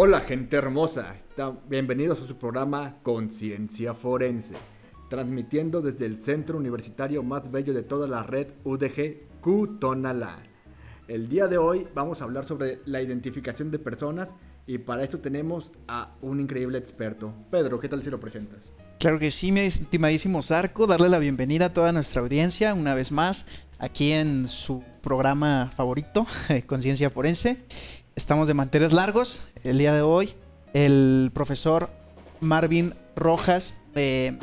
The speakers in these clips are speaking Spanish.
Hola gente hermosa, bienvenidos a su programa Conciencia Forense, transmitiendo desde el centro universitario más bello de toda la red UDG, Cutonalá. El día de hoy vamos a hablar sobre la identificación de personas y para esto tenemos a un increíble experto. Pedro, ¿qué tal si lo presentas? Claro que sí, mi estimadísimo Zarco, darle la bienvenida a toda nuestra audiencia una vez más aquí en su programa favorito, Conciencia Forense. Estamos de manteles largos el día de hoy. El profesor Marvin Rojas, eh,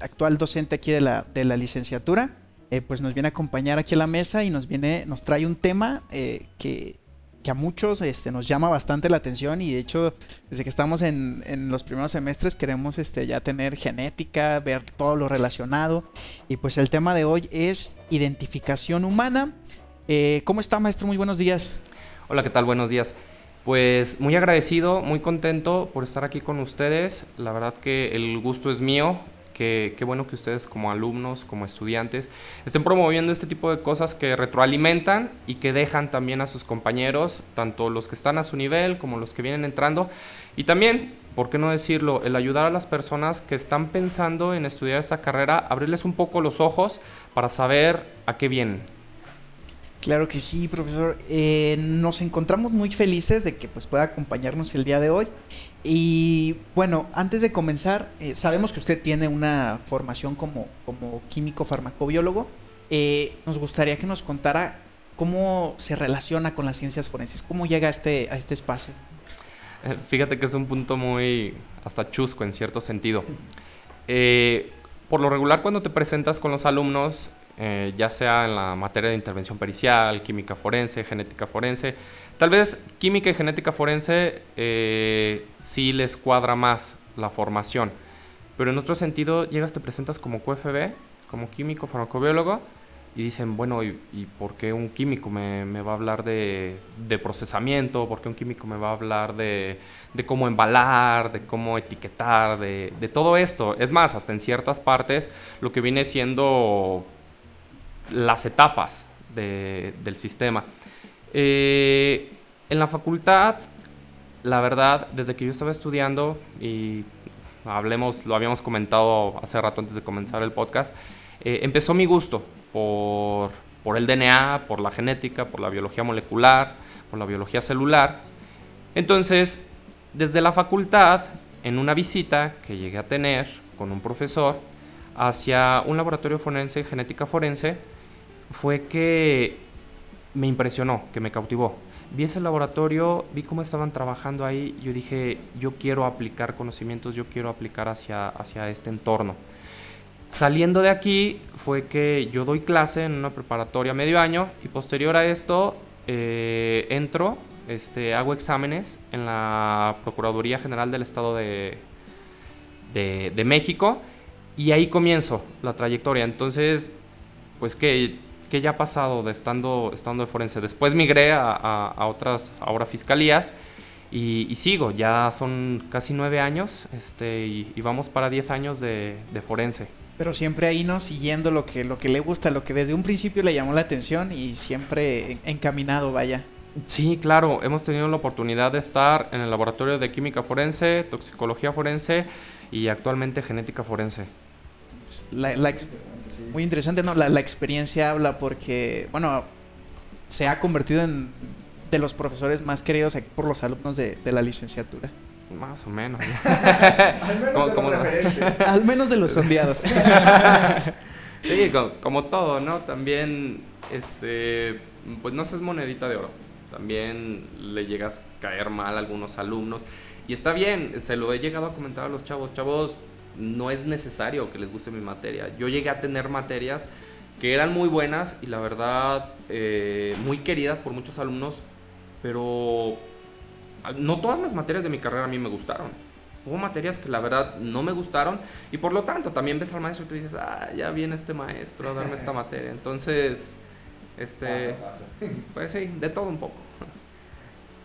actual docente aquí de la, de la licenciatura, eh, pues nos viene a acompañar aquí a la mesa y nos viene, nos trae un tema eh, que, a muchos este, nos llama bastante la atención y de hecho desde que estamos en, en, los primeros semestres queremos este, ya tener genética, ver todo lo relacionado y pues el tema de hoy es identificación humana. ¿Cómo está maestro? Muy buenos días. Hola, ¿qué tal? Buenos días. Pues muy agradecido, muy contento por estar aquí con ustedes. La verdad que el gusto es mío. Qué, qué bueno que ustedes como alumnos, como estudiantes, estén promoviendo este tipo de cosas que retroalimentan y que dejan también a sus compañeros, tanto los que están a su nivel como los que vienen entrando. Y también, ¿por qué no decirlo? El ayudar a las personas que están pensando en estudiar esta carrera, abrirles un poco los ojos para saber a qué vienen Claro que sí, profesor. Eh, nos encontramos muy felices de que pues, pueda acompañarnos el día de hoy. Y bueno, antes de comenzar, eh, sabemos que usted tiene una formación como, como químico farmacobiólogo. Eh, nos gustaría que nos contara cómo se relaciona con las ciencias forenses, cómo llega a este, a este espacio. Fíjate que es un punto muy hasta chusco en cierto sentido. por lo regular, cuando te presentas con los alumnos, eh, ya sea en la materia de intervención pericial, química forense, genética forense. Tal vez química y genética forense eh, sí les cuadra más la formación, pero en otro sentido llegas, te presentas como QFB, como químico farmacobiólogo, y dicen, bueno, ¿y, por qué un químico me, va a hablar de, procesamiento? ¿Por qué un químico me va a hablar de, cómo embalar, de cómo etiquetar, de, todo esto? Es más, hasta en ciertas partes, lo que viene siendo las etapas del sistema. Eh, en la facultad, la verdad, desde que yo estaba estudiando, y hablemos, lo habíamos comentado hace rato antes de comenzar el podcast, eh, empezó mi gusto por, por el DNA, por la genética, por la biología molecular, por la biología celular. Entonces, desde la facultad, en una visita que llegué a tener con un profesor hacia un laboratorio forense, genética forense, fue que me impresionó, que me cautivó. Vi ese laboratorio, vi cómo estaban trabajando ahí, yo dije, yo quiero aplicar conocimientos, yo quiero aplicar hacia, hacia este entorno. Saliendo de aquí fue que yo doy clase en una preparatoria medio año y posterior a esto eh, entro, este, hago exámenes en la Procuraduría General del Estado de, de, de México y ahí comienzo la trayectoria. Entonces, pues que que ya ha pasado de estando, estando de forense. Después migré a, a, otras, ahora fiscalías, y, sigo, ya son casi nueve años este, y, vamos para diez años de, de, forense. Pero siempre ahí, ¿no? Siguiendo lo que, lo que le gusta, lo que desde un principio le llamó la atención y siempre encaminado, vaya. Sí, claro, hemos tenido la oportunidad de estar en el laboratorio de química forense, toxicología forense y actualmente genética forense. La, la, muy interesante, ¿no? La, experiencia habla porque, bueno, se ha convertido en de los profesores más queridos aquí por los alumnos de, la licenciatura. Más o menos. Al menos, de los sondeados. sí, como, todo, ¿no? También, este, pues no seas monedita de oro. También le llegas a caer mal a algunos alumnos. Y está bien, se lo he llegado a comentar a los chavos. Chavos, no es necesario que les guste mi materia. Yo llegué a tener materias que eran muy buenas y la verdad eh, muy queridas por muchos alumnos, pero no todas las materias de mi carrera a mí me gustaron. Hubo materias que la verdad no me gustaron y por lo tanto también ves al maestro y tú dices, ah, ya viene este maestro a darme esta materia. Entonces, este, pues sí, de todo un poco.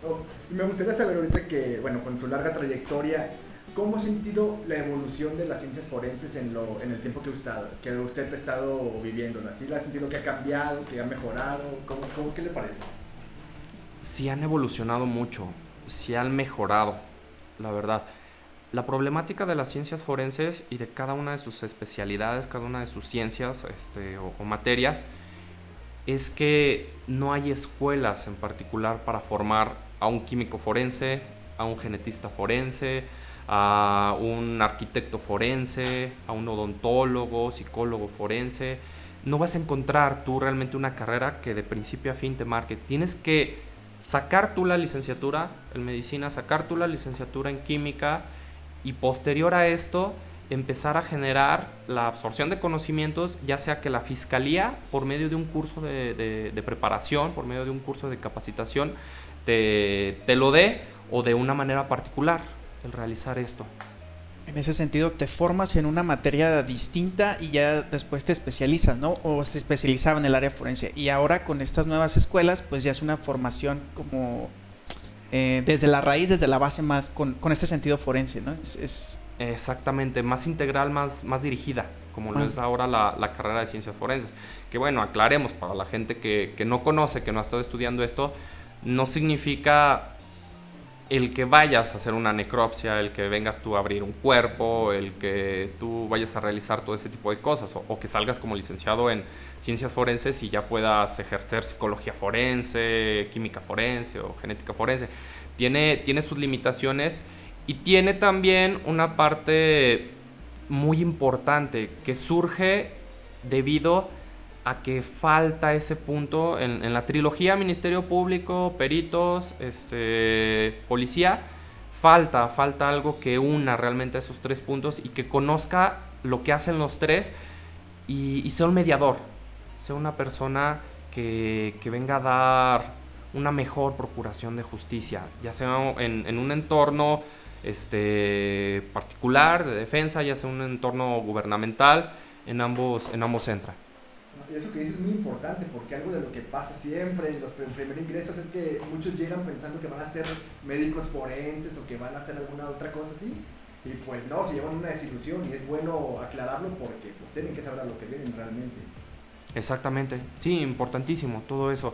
Oh, me gustaría saber ahorita que, bueno, con su larga trayectoria, ¿Cómo ha sentido la evolución de las ciencias forenses en, lo, en el tiempo que usted, que usted ha estado viviendo? ¿Sí la ha sentido que ha cambiado, que ha mejorado? ¿Cómo, cómo, ¿Qué le parece? Sí han evolucionado mucho. sí han mejorado, la verdad. La problemática de las ciencias forenses y de cada una de sus especialidades, cada una de sus ciencias este, o, materias, es que no hay escuelas en particular para formar a un químico forense, a un genetista forense, a un arquitecto forense, a un odontólogo, psicólogo forense. No vas a encontrar tú realmente una carrera que de principio a fin te marque. Tienes que sacar tú la licenciatura en medicina, sacar tú la licenciatura en química, y posterior a esto empezar a generar la absorción de conocimientos, ya sea que la fiscalía, por medio de un curso de, preparación, por medio de un curso de capacitación, te, te, lo dé o de una manera particular el realizar esto. En ese sentido, te formas en una materia distinta y ya después te especializas, ¿no? O se especializaba en el área forense. Y ahora con estas nuevas escuelas, pues ya es una formación como eh, desde la raíz, desde la base más, con, con este sentido forense, ¿no? Es, Exactamente, más integral, más, más dirigida, como lo es ahora la, la, carrera de ciencias forenses. Que bueno, aclaremos para la gente que, que no conoce, que no ha estado estudiando esto, no significa el que vayas a hacer una necropsia, el que vengas tú a abrir un cuerpo, el que tú vayas a realizar todo ese tipo de cosas, o, que salgas como licenciado en ciencias forenses y ya puedas ejercer psicología forense, química forense o genética forense. Tiene, tiene sus limitaciones y tiene también una parte muy importante que surge debido a que falta ese punto en, la trilogía Ministerio Público, Peritos, este, Policía. Falta, falta algo que una realmente esos tres puntos y que conozca lo que hacen los tres y, sea un mediador, sea una persona que, venga a dar una mejor procuración de justicia, ya sea en, un entorno este, particular de defensa, ya sea un entorno gubernamental, en ambos, en ambos. Eso que dices es muy importante porque algo de lo que pasa siempre en los primeros ingresos es que muchos llegan pensando que van a ser médicos forenses o que van a hacer alguna otra cosa así. Y pues no, se llevan una desilusión y es bueno aclararlo porque pues, tienen que saber a lo que vienen realmente. Exactamente, sí, importantísimo todo eso.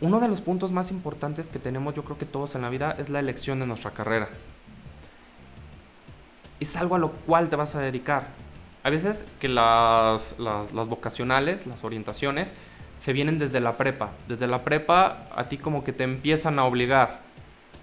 Uno de los puntos más importantes que tenemos yo creo que todos en la vida es la elección de nuestra carrera. Es algo a lo cual te vas a dedicar a veces que las, las, vocacionales, las orientaciones, se vienen desde la prepa. Desde la prepa a ti como que te empiezan a obligar.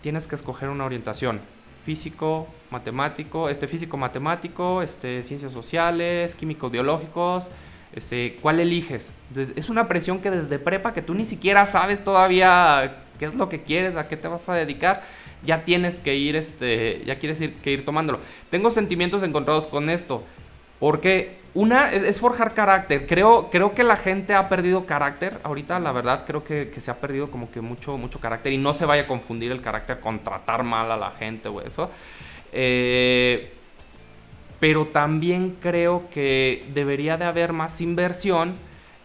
Tienes que escoger una orientación. Físico, matemático, este físico matemático, este ciencias sociales, químicos biológicos, este, ¿cuál eliges? Entonces, es una presión que desde prepa que tú ni siquiera sabes todavía qué es lo que quieres, a qué te vas a dedicar, ya tienes que ir este, ya quieres ir que ir tomándolo. Tengo sentimientos encontrados con esto. Porque una es, forjar carácter. Creo, creo que la gente ha perdido carácter. Ahorita, la verdad, creo que, se ha perdido como que mucho, mucho carácter. Y no se vaya a confundir el carácter con tratar mal a la gente o eso. Eh, pero también creo que debería de haber más inversión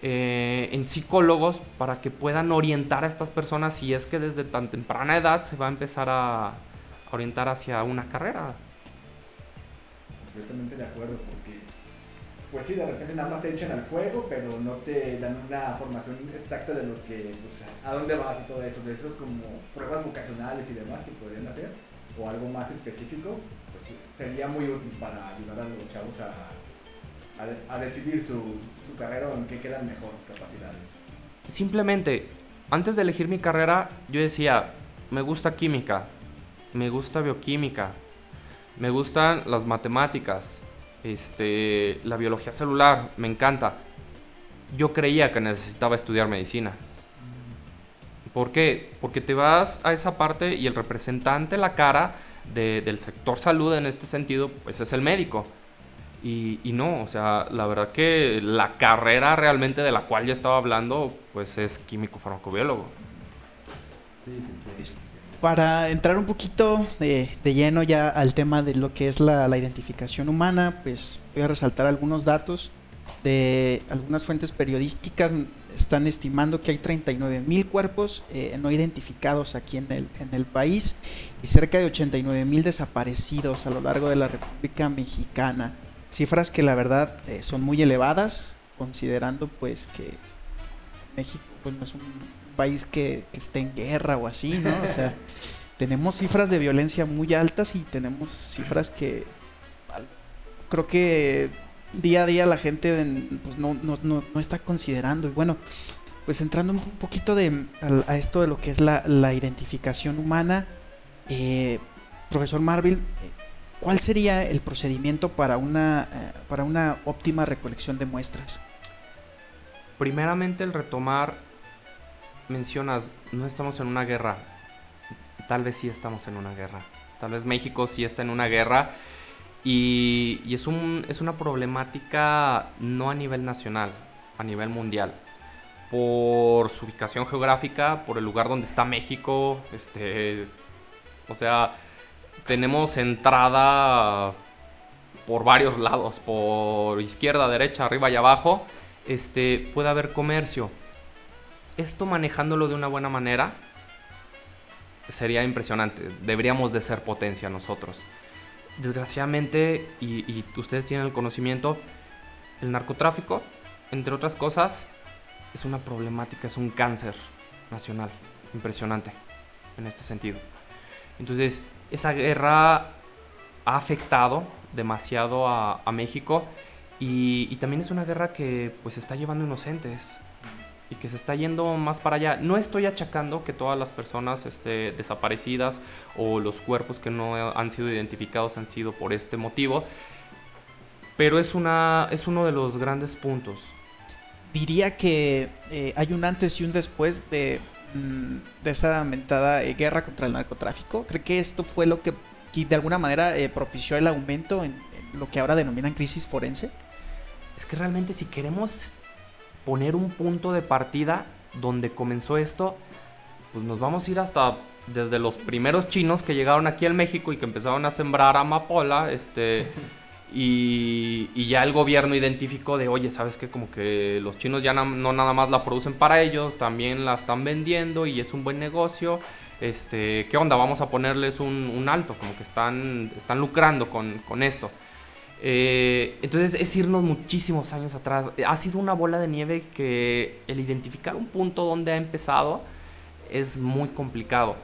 eh, en psicólogos para que puedan orientar a estas personas si es que desde tan temprana edad se va a empezar a orientar hacia una carrera. Completamente de acuerdo, pues sí, de repente nada más te echan al fuego, pero no te dan una formación exacta de lo que, pues, a dónde vas y todo eso. De esos como pruebas vocacionales y demás que podrían hacer, o algo más específico, pues sería muy útil para ayudar a los chavos a, a, decidir su, su carrera o en qué quedan mejor capacidades. Simplemente, antes de elegir mi carrera, yo decía, me gusta química, me gusta bioquímica, me gustan las matemáticas, este, la biología celular, me encanta. Yo creía que necesitaba estudiar medicina. ¿Por qué? Porque te vas a esa parte y el representante, la cara del sector salud en este sentido, pues es el médico. Y, no, o sea, la verdad que la carrera realmente de la cual yo estaba hablando, pues es químico farmacobiólogo. Sí, sí, para entrar un poquito de, lleno ya al tema de lo que es la, identificación humana, pues voy a resaltar algunos datos de algunas fuentes periodísticas. Están estimando que hay 39 mil cuerpos eh, no identificados aquí en el, en el país y cerca de 89 mil desaparecidos a lo largo de la República Mexicana. Cifras que la verdad eh, son muy elevadas, considerando pues que México pues, no es un país que, esté en guerra o así, ¿no? O sea, tenemos cifras de violencia muy altas y tenemos cifras que creo que día a día la gente pues, no, no, no, no, está considerando. Y bueno, pues entrando un poquito de, a, esto de lo que es la, la identificación humana, eh, profesor Marville, ¿cuál sería el procedimiento para una, eh, para una óptima recolección de muestras? Primeramente el retomar, mencionas, no estamos en una guerra, tal vez sí estamos en una guerra, tal vez México sí está en una guerra. Y, y es, un, es una problemática no a nivel nacional, a nivel mundial. Por su ubicación geográfica, por el lugar donde está México, este, o sea, tenemos entrada por varios lados, por izquierda, derecha, arriba y abajo, este, puede haber comercio. Esto manejándolo de una buena manera sería impresionante. Deberíamos de ser potencia nosotros. Desgraciadamente, y, y ustedes tienen el conocimiento, el narcotráfico, entre otras cosas, es una problemática, es un cáncer nacional impresionante en este sentido. Entonces, esa guerra ha afectado demasiado a, México y, también es una guerra que pues está llevando inocentes y que se está yendo más para allá. No estoy achacando que todas las personas este, desaparecidas o los cuerpos que no han sido identificados han sido por este motivo, pero es, una, es uno de los grandes puntos. Diría que eh, hay un antes y un después de Mm, de esa mentada eh, guerra contra el narcotráfico? ¿Cree que esto fue lo que de alguna manera eh, propició el aumento en, lo que ahora denominan crisis forense? Es que realmente si queremos poner un punto de partida donde comenzó esto, pues nos vamos a ir hasta desde los primeros chinos que llegaron aquí al México y que empezaron a sembrar amapola, este Y, ya el gobierno identificó de, oye, ¿sabes qué? Como que los chinos ya no, nada más la producen para ellos, también la están vendiendo y es un buen negocio. Este, ¿Qué onda? Vamos a ponerles un, alto, como que están, están lucrando con, esto. Eh, entonces es irnos muchísimos años atrás. Ha sido una bola de nieve que el identificar un punto donde ha empezado es muy complicado.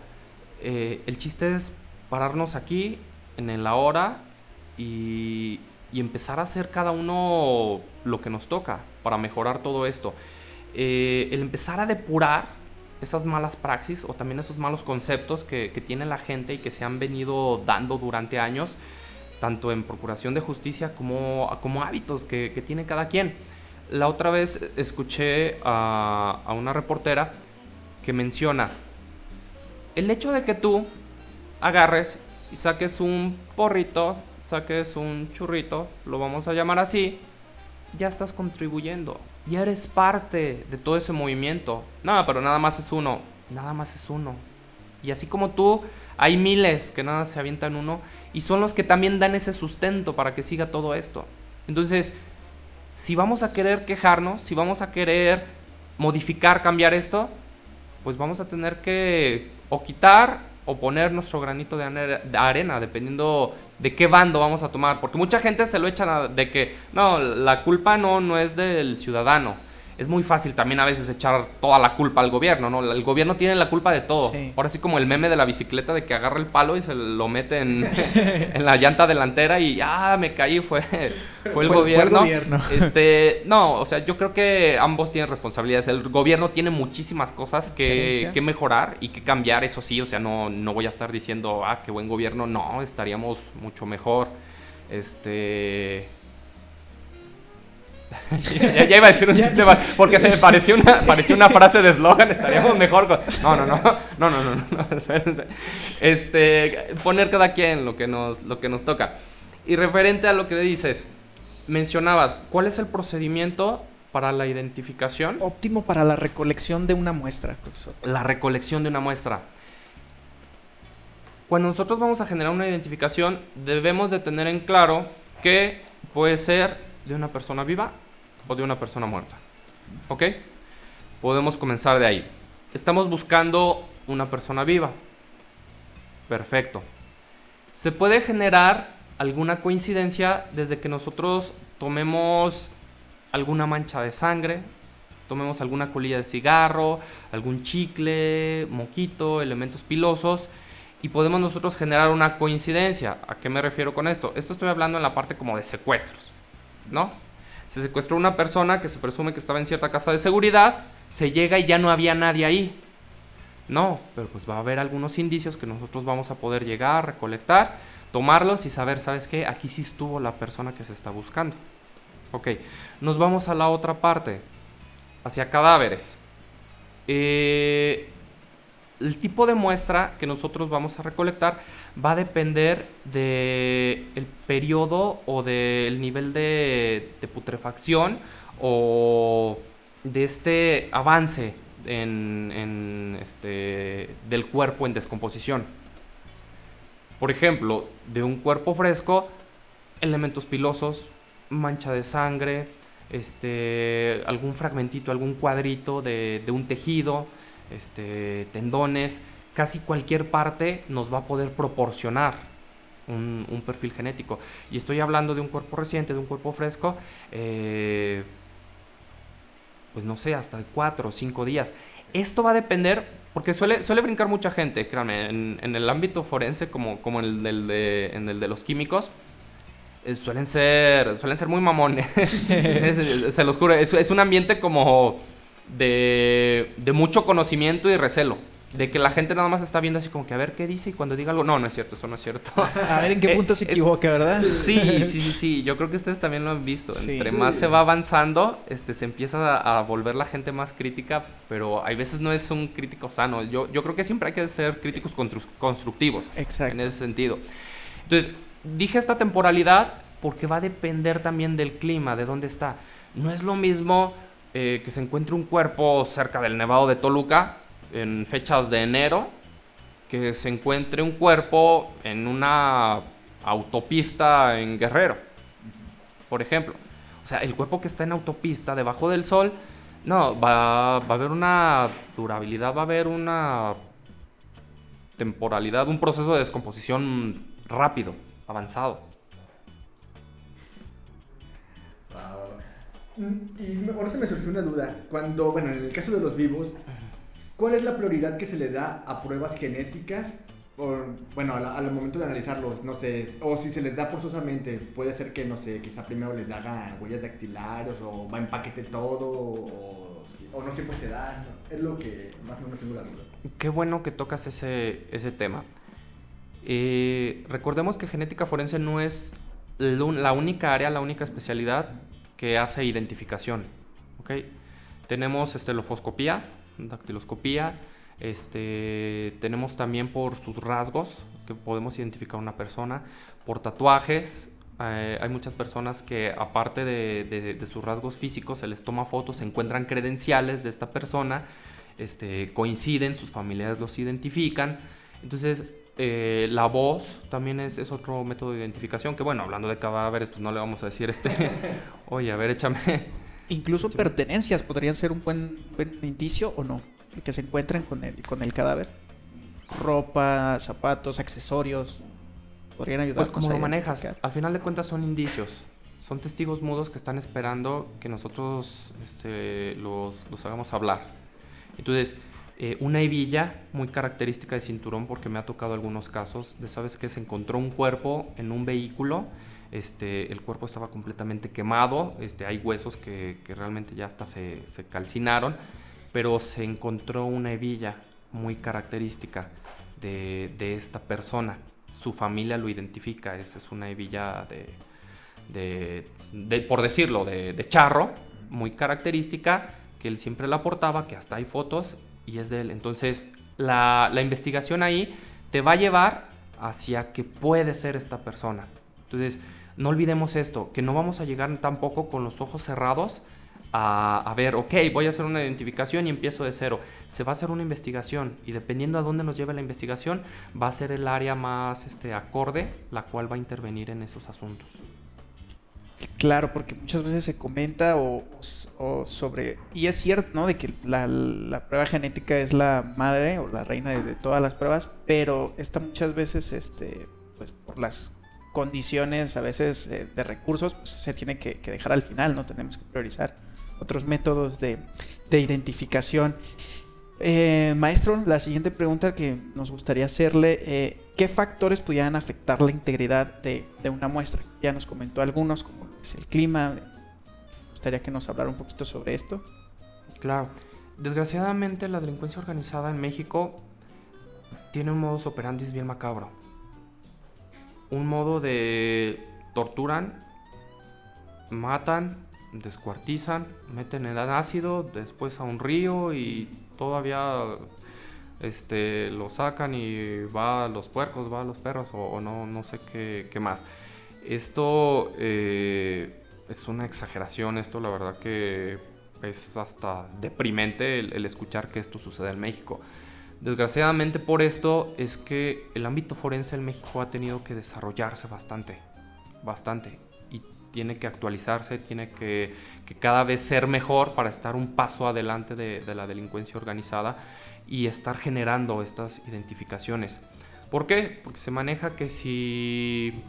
Eh, el chiste es pararnos aquí, en el ahora, y, empezar a hacer cada uno lo que nos toca para mejorar todo esto. Eh, el empezar a depurar esas malas praxis o también esos malos conceptos que, tiene la gente y que se han venido dando durante años, tanto en procuración de justicia como, como hábitos que, tiene cada quien. La otra vez escuché a, a una reportera que menciona el hecho de que tú agarres y saques un porrito saques un churrito, lo vamos a llamar así, ya estás contribuyendo. Ya eres parte de todo ese movimiento. No, pero nada más es uno. Nada más es uno. Y así como tú, hay miles que nada se avientan uno. Y son los que también dan ese sustento para que siga todo esto. Entonces, si vamos a querer quejarnos, si vamos a querer modificar, cambiar esto, pues vamos a tener que o quitar o poner nuestro granito de arena, dependiendo de qué bando vamos a tomar. Porque mucha gente se lo echa de que, no, la culpa no, no es del ciudadano es muy fácil también a veces echar toda la culpa al gobierno, ¿no? El gobierno tiene la culpa de todo. Ahora sí como el meme de la bicicleta de que agarra el palo y se lo mete en, la llanta delantera y ah, me caí, fue, fue el gobierno. Fue el gobierno. Este, no, o sea, yo creo que ambos tienen responsabilidades. El gobierno tiene muchísimas cosas que, que mejorar y que cambiar, eso sí, o sea, no, no voy a estar diciendo, ah, qué buen gobierno, no, estaríamos mucho mejor. Este ya, iba a decir un chiste porque se me pareció una, pareció una frase de eslogan, estaríamos mejor con... No, no, no, no, no, no, no, espérense. Este, poner cada quien lo que, nos, lo que nos toca. Y referente a lo que le dices, mencionabas, ¿cuál es el procedimiento para la identificación? Óptimo para la recolección de una muestra, profesor. La recolección de una muestra. Cuando nosotros vamos a generar una identificación, debemos de tener en claro que puede ser de una persona viva o de una persona muerta. ¿Ok? Podemos comenzar de ahí. Estamos buscando una persona viva. Perfecto. Se puede generar alguna coincidencia desde que nosotros tomemos alguna mancha de sangre, tomemos alguna colilla de cigarro, algún chicle, moquito, elementos pilosos y podemos nosotros generar una coincidencia. ¿A qué me refiero con esto? Esto estoy hablando en la parte como de secuestros, ¿no? Se secuestró una persona que se presume que estaba en cierta casa de seguridad, se llega y ya no había nadie ahí. No, pero pues va a haber algunos indicios que nosotros vamos a poder llegar, recolectar, tomarlos y saber, ¿sabes qué? Aquí sí estuvo la persona que se está buscando. Ok, nos vamos a la otra parte, hacia cadáveres. Eh, el tipo de muestra que nosotros vamos a recolectar va a depender del el periodo o del nivel de, putrefacción o de este avance en, este, del cuerpo en descomposición. Por ejemplo, de un cuerpo fresco, elementos pilosos, mancha de sangre, este, algún fragmentito, algún cuadrito de, de un tejido, este, tendones, casi cualquier parte nos va a poder proporcionar un, perfil genético. Y estoy hablando de un cuerpo reciente, de un cuerpo fresco, eh, pues no sé, hasta cuatro o cinco días. Esto va a depender, porque suele, suele brincar mucha gente, créanme, en, el ámbito forense como, como en, el de, en el de los químicos. Eh, suelen ser suelen ser muy mamones se los juro es un ambiente como de, de mucho conocimiento y recelo. De que la gente nada más está viendo así como que a ver qué dice y cuando diga algo, no, no es cierto, eso no es cierto. A ver en qué punto se equivoca, ¿verdad? Sí, sí, sí, sí, yo creo que ustedes también lo han visto. Entre más se va avanzando, este, se empieza a, volver la gente más crítica, pero hay veces no es un crítico sano. Yo, yo creo que siempre hay que ser críticos constructivos. Exacto. En ese sentido. Entonces, dije esta temporalidad porque va a depender también del clima, de dónde está. No es lo mismo eh, que se encuentre un cuerpo cerca del Nevado de Toluca en fechas de enero, que se encuentre un cuerpo en una autopista en Guerrero, por ejemplo. O sea, el cuerpo que está en autopista debajo del sol, no, va, va a haber una durabilidad, va a haber una temporalidad, un proceso de descomposición rápido, avanzado. Y ahora se me surgió una duda. Cuando, bueno, en el caso de los vivos, ¿cuál es la prioridad que se le da a pruebas genéticas? O, bueno, al, momento de analizarlos, no sé, o si se les da forzosamente, puede ser que, no sé, quizá primero les hagan huellas dactilares o va en paquete todo, o, no siempre se da. Es lo que más o menos tengo la duda. Qué bueno que tocas ese, ese tema. Eh, recordemos que genética forense no es la única área, la única especialidad que hace identificación. ¿okay? Tenemos estelofoscopía, dactiloscopía, este, tenemos también por sus rasgos, que podemos identificar una persona, por tatuajes. Eh, hay muchas personas que aparte de, de, sus rasgos físicos se les toma fotos, se encuentran credenciales de esta persona, este, coinciden, sus familiares los identifican. Entonces, eh, la voz también es, otro método de identificación. Que bueno, hablando de cadáveres, pues no le vamos a decir este. Oye, a ver, échame. Incluso pertenencias podrían ser un buen, indicio o no. que se encuentren con el, con el cadáver. Ropa, zapatos, accesorios. Podrían ayudar. Pues como lo manejas. Al final de cuentas son indicios. Son testigos mudos que están esperando que nosotros este, los, los hagamos hablar. Entonces, eh, una hebilla muy característica de cinturón porque me ha tocado algunos casos de, ¿sabes que Se encontró un cuerpo en un vehículo, este, el cuerpo estaba completamente quemado, este, hay huesos que, realmente ya hasta se, calcinaron, pero se encontró una hebilla muy característica de, esta persona. Su familia lo identifica, esa es una hebilla de, de por decirlo, de, charro, muy característica, que él siempre la portaba, que hasta hay fotos y es de él. Entonces, la, investigación ahí te va a llevar hacia que puede ser esta persona. Entonces, no olvidemos esto, que no vamos a llegar tampoco con los ojos cerrados a, a, ver, ok, voy a hacer una identificación y empiezo de cero. Se va a hacer una investigación y dependiendo a dónde nos lleve la investigación, va a ser el área más este, acorde la cual va a intervenir en esos asuntos. Claro, porque muchas veces se comenta o, sobre, y es cierto, ¿no? De que la, prueba genética es la madre o la reina de, todas las pruebas, pero esta muchas veces, este, pues por las condiciones a veces eh, de recursos, pues se tiene que, dejar al final, ¿no? Tenemos que priorizar otros métodos de, identificación. Eh, maestro, la siguiente pregunta que nos gustaría hacerle, eh, ¿qué factores pudieran afectar la integridad de, de, una muestra? Ya nos comentó algunos, como es el clima. Me gustaría que nos hablara un poquito sobre esto. Claro. Desgraciadamente la delincuencia organizada en México tiene un modus operandi bien macabro. Un modo de torturan, matan, descuartizan, meten en ácido, después a un río y todavía este, lo sacan y va a los puercos, va a los perros o, no, no sé qué más. Esto eh, es una exageración, esto la verdad que es hasta deprimente el, escuchar que esto sucede en México. Desgraciadamente por esto es que el ámbito forense en México ha tenido que desarrollarse bastante, bastante tiene que actualizarse, tiene que, cada vez ser mejor para estar un paso adelante de, la delincuencia organizada y estar generando estas identificaciones. ¿Por qué? Porque se maneja que si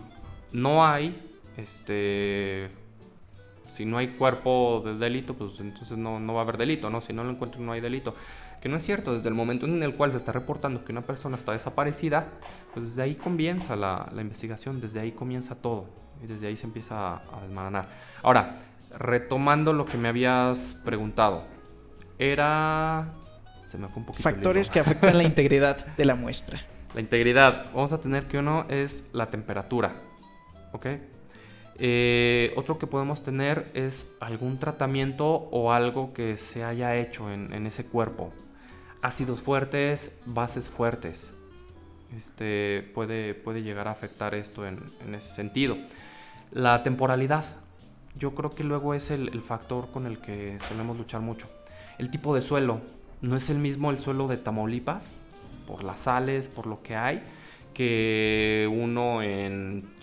no hay, este, si no hay cuerpo de delito, pues entonces no, va a haber delito, ¿no? Si no lo encuentro no hay delito. Que no es cierto, desde el momento en el cual se está reportando que una persona está desaparecida, pues desde ahí comienza la, la investigación, desde ahí comienza todo y desde ahí se empieza a, desmaranar. Ahora, retomando lo que me habías preguntado, era... Se me fue un poquito. Factores que afectan la integridad de la muestra. La integridad, vamos a tener que uno es la temperatura, ¿ok? Eh, otro que podemos tener es algún tratamiento o algo que se haya hecho en, ese cuerpo. Ácidos fuertes, bases fuertes. Este, puede, puede llegar a afectar esto en, ese sentido. La temporalidad. Yo creo que luego es el, factor con el que solemos luchar mucho. El tipo de suelo. No es el mismo el suelo de Tamaulipas, por las sales, por lo que hay, que uno en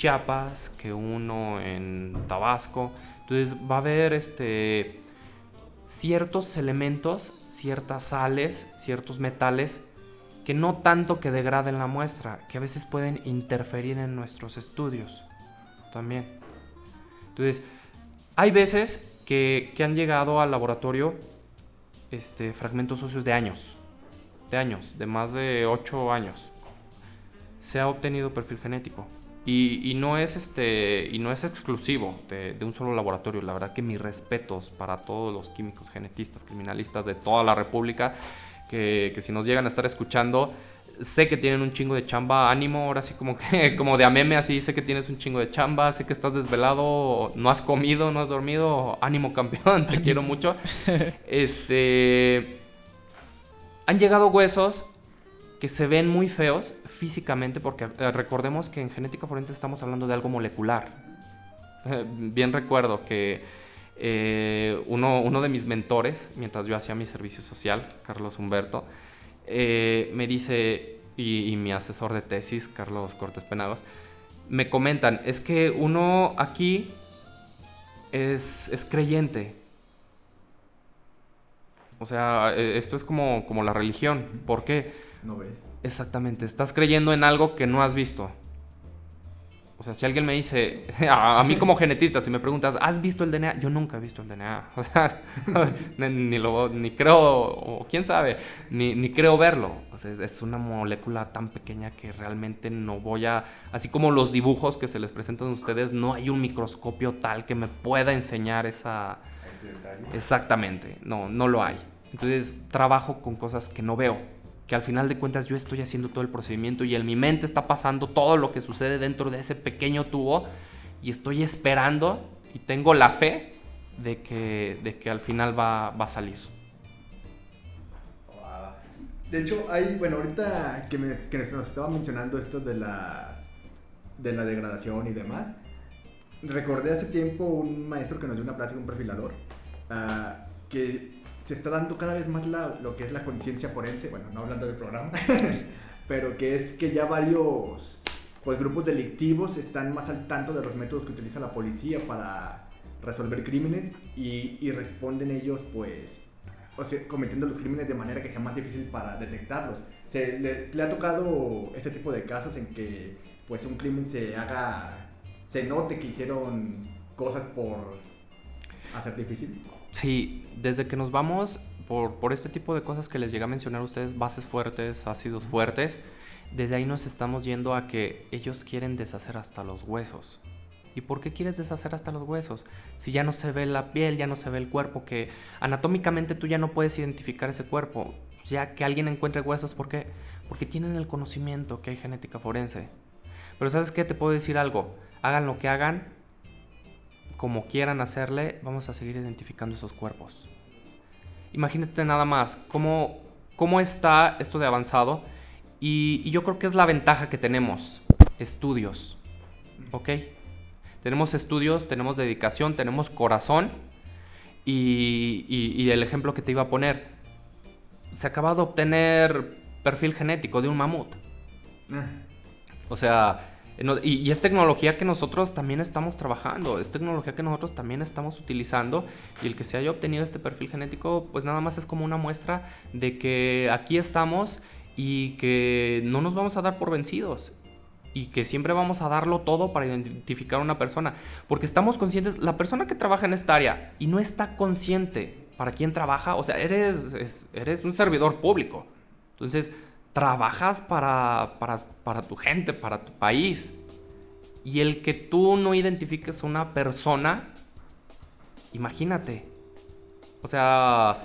Chiapas, que uno en Tabasco. Entonces va a haber este, ciertos elementos, ciertas sales, ciertos metales que no tanto que degraden la muestra, que a veces pueden interferir en nuestros estudios también. Entonces, hay veces que, han llegado al laboratorio este, fragmentos óseos de años, de años, de más de 8 años. Se ha obtenido perfil genético. Y, no, es este, y no es exclusivo de, un solo laboratorio. La verdad que mis respetos para todos los químicos, genetistas, criminalistas de toda la República, que, que si nos llegan a estar escuchando, sé que tienen un chingo de chamba, ánimo, ahora sí como que, como de a meme así, sé que tienes un chingo de chamba, sé que estás desvelado, no has comido, no has dormido, ánimo campeón, te quiero mucho. Este, han llegado huesos que se ven muy feos físicamente, porque eh, recordemos que en genética forense estamos hablando de algo molecular. bien recuerdo que eh, uno, uno de mis mentores, mientras yo hacía mi servicio social, Carlos Humberto, eh, me dice, y, mi asesor de tesis, Carlos Cortés Penagos, me comentan, es que uno aquí es, creyente. O sea, e, esto es como, como la religión. ¿Por qué? No ves. Exactamente, estás creyendo en algo que no has visto. O sea, si alguien me dice, a, mí como genetista, si me preguntas, ¿has visto el DNA? Yo nunca he visto el DNA. O sea, ni, lo, ni creo, o quién sabe, ni, ni creo verlo. O sea, es una molécula tan pequeña que realmente no voy a... Así como los dibujos que se les presentan a ustedes, no hay un microscopio tal que me pueda enseñar esa... Exactamente, no, no lo hay. Entonces trabajo con cosas que no veo que al final de cuentas yo estoy haciendo todo el procedimiento y en mi mente está pasando todo lo que sucede dentro de ese pequeño tubo y estoy esperando y tengo la fe de que, de que al final va, a salir. De hecho, hay, bueno, ahorita que, nos estaba mencionando esto de la, de la degradación y demás, recordé hace tiempo un maestro que nos dio una plática, un perfilador, uh, que se está dando cada vez más lo que es la conciencia forense, bueno, no hablando del programa, pero que es que ya varios pues, grupos delictivos están más al tanto de los métodos que utiliza la policía para resolver crímenes y, responden ellos pues o sea, cometiendo los crímenes de manera que sea más difícil para detectarlos. Se, le, le, ha tocado este tipo de casos en que pues un crimen se haga, se note que hicieron cosas por hacer difícil. Sí, desde que nos vamos, por, por este tipo de cosas que les llega a mencionar a ustedes, bases fuertes, ácidos fuertes, desde ahí nos estamos yendo a que ellos quieren deshacer hasta los huesos. ¿Y por qué quieres deshacer hasta los huesos? Si ya no se ve la piel, ya no se ve el cuerpo, que anatómicamente tú ya no puedes identificar ese cuerpo. Ya que alguien encuentre huesos, ¿por qué? Porque tienen el conocimiento que hay genética forense. Pero ¿sabes qué? Te puedo decir algo. Hagan lo que hagan, como quieran hacerle, vamos a seguir identificando esos cuerpos. Imagínate nada más cómo, cómo está esto de avanzado. Y, y yo creo que es la ventaja que tenemos. Estudios. ¿Ok? Tenemos estudios, tenemos dedicación, tenemos corazón. Y, el ejemplo que te iba a poner, se acaba de obtener perfil genético de un mamut. Ah. O sea, y, y, es tecnología que nosotros también estamos trabajando, es tecnología que nosotros también estamos utilizando y el que se haya obtenido este perfil genético pues nada más es como una muestra de que aquí estamos y que no nos vamos a dar por vencidos y que siempre vamos a darlo todo para identificar a una persona. Porque estamos conscientes, la persona que trabaja en esta área y no está consciente para quién trabaja, o sea, eres, eres un servidor público. Entonces, trabajas para, para, para tu gente, para tu país. Y el que tú no identifiques a una persona, imagínate. O sea,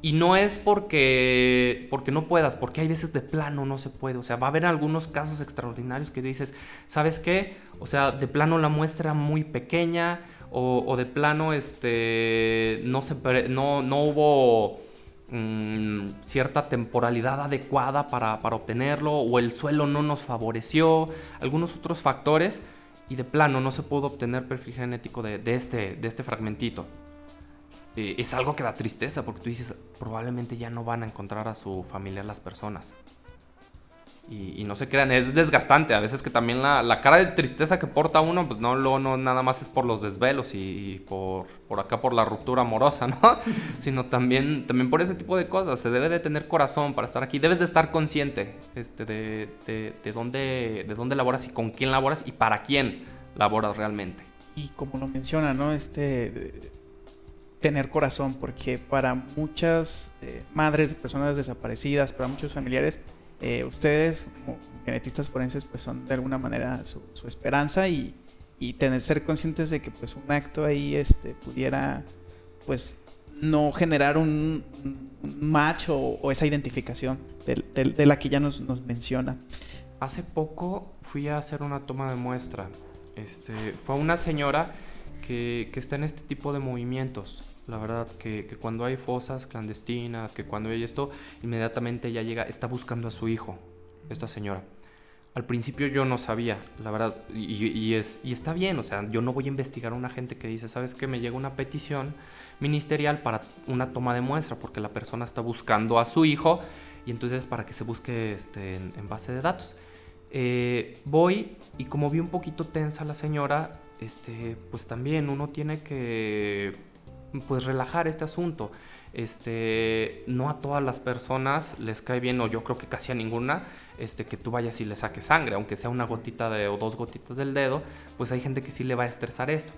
y no es porque, porque no puedas, porque hay veces de plano no se puede. O sea, va a haber algunos casos extraordinarios que dices, ¿sabes qué? O sea, de plano la muestra muy pequeña o, de plano este, no, se, no, no hubo mm, cierta temporalidad adecuada para, obtenerlo o el suelo no nos favoreció, algunos otros factores y de plano no se pudo obtener perfil genético de, este, de este fragmentito. Eh, es algo que da tristeza porque tú dices, probablemente ya no van a encontrar a su familia las personas. Y, no se crean, es desgastante. A veces que también la, cara de tristeza que porta uno, pues no, lo, no nada más es por los desvelos y, por, por, acá por la ruptura amorosa, ¿no? Sino también, también por ese tipo de cosas. Se debe de tener corazón para estar aquí. Debes de estar consciente este, de, de, de, dónde, de dónde laboras y con quién laboras y para quién laboras realmente. Y como lo menciona, ¿no? Este tener corazón, porque para muchas eh, madres de personas desaparecidas, para muchos familiares, eh, ustedes como genetistas forenses pues son de alguna manera su, esperanza y, y, tener ser conscientes de que pues un acto ahí este pudiera pues no generar un, match o, esa identificación de, la que ya nos, nos, menciona. Hace poco fui a hacer una toma de muestra. Este, fue una señora que, que está en este tipo de movimientos la verdad, que, que, cuando hay fosas clandestinas, que cuando hay esto, inmediatamente ella llega, está buscando a su hijo, esta señora. Al principio yo no sabía, la verdad, y, y, es, y está bien, o sea, yo no voy a investigar a una gente que dice, ¿sabes qué? Me llega una petición ministerial para una toma de muestra, porque la persona está buscando a su hijo, y entonces para que se busque este, en, base de datos. Eh, voy y como vi un poquito tensa la señora, este, pues también uno tiene que pues relajar este asunto. Este, no a todas las personas les cae bien, o yo creo que casi a ninguna, este, que tú vayas y le saques sangre, aunque sea una gotita de, o dos gotitas del dedo, pues hay gente que sí le va a estresar esto.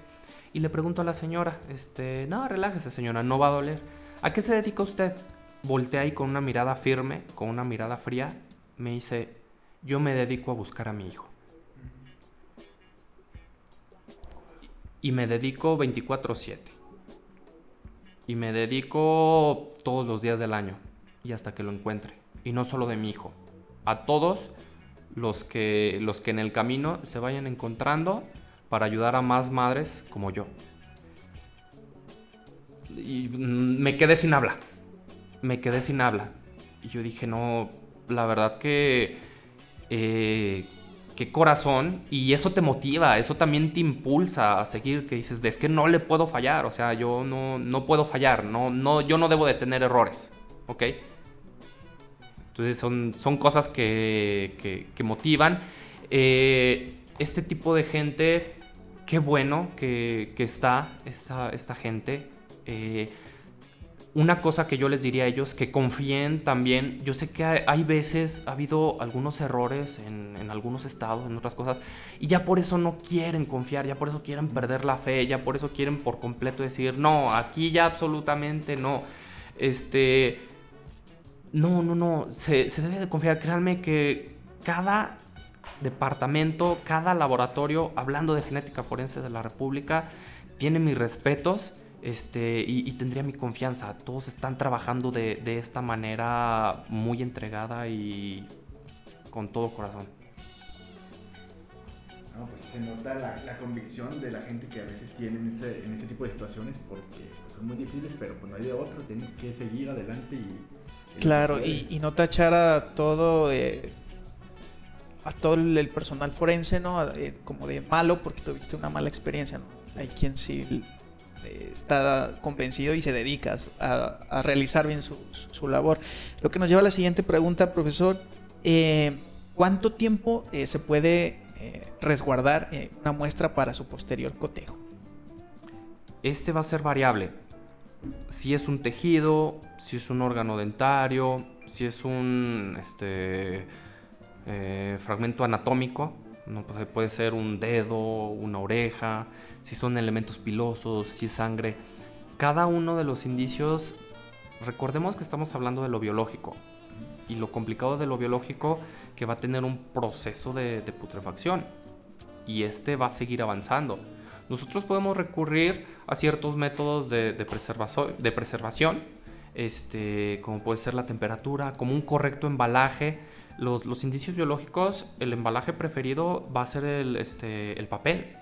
Y le pregunto a la señora, este, no, relájese señora, no va a doler. ¿A qué se dedica usted? Voltea ahí con una mirada firme, con una mirada fría, me dice, yo me dedico a buscar a mi hijo. Y me dedico 24/7 y me dedico todos los días del año y hasta que lo encuentre. Y no solo de mi hijo, a todos los que, los que en el camino se vayan encontrando para ayudar a más madres como yo. Y me quedé sin habla. Me quedé sin habla. Y yo dije, no, la verdad que eh, qué corazón y eso te motiva, eso también te impulsa a seguir, que dices, es que no le puedo fallar, o sea, yo no, no puedo fallar, no, no, yo no debo de tener errores, ¿ok? Entonces son, son cosas que, que, motivan. Eh, este tipo de gente, qué bueno que, que está esta, esta gente. Eh, una cosa que yo les diría a ellos, que confíen también, yo sé que hay, veces, ha habido algunos errores en, algunos estados, en otras cosas, y ya por eso no quieren confiar, ya por eso quieren perder la fe, ya por eso quieren por completo decir, no, aquí ya absolutamente no. Este, no, no, no, se, se debe de confiar. Créanme que cada departamento, cada laboratorio, hablando de genética forense de la República, tiene mis respetos este, y, tendría mi confianza. Todos están trabajando de, de, esta manera muy entregada y con todo corazón. No, pues se nota la, convicción de la gente que a veces tiene en ese, en ese tipo de situaciones porque pues, son muy difíciles, pero pues no hay de otro, tienes que seguir adelante y... claro, y, y, no tachar a todo... Eh, a todo el personal forense, ¿no? Eh, como de malo porque tuviste una mala experiencia, ¿no? Hay quien sí está convencido y se dedica a, realizar bien su, labor. Lo que nos lleva a la siguiente pregunta, profesor. Eh, ¿Cuánto tiempo se puede resguardar una muestra para su posterior cotejo? Este va a ser variable. Si es un tejido, si es un órgano dentario, si es un este, eh, fragmento anatómico, ¿no? Pues, puede ser un dedo, una oreja, si son elementos pilosos, si es sangre. Cada uno de los indicios, recordemos que estamos hablando de lo biológico y lo complicado de lo biológico que va a tener un proceso de, putrefacción y este va a seguir avanzando. Nosotros podemos recurrir a ciertos métodos de, de, preservación, este, como puede ser la temperatura, como un correcto embalaje, los, indicios biológicos, el embalaje preferido va a ser el, este, el papel.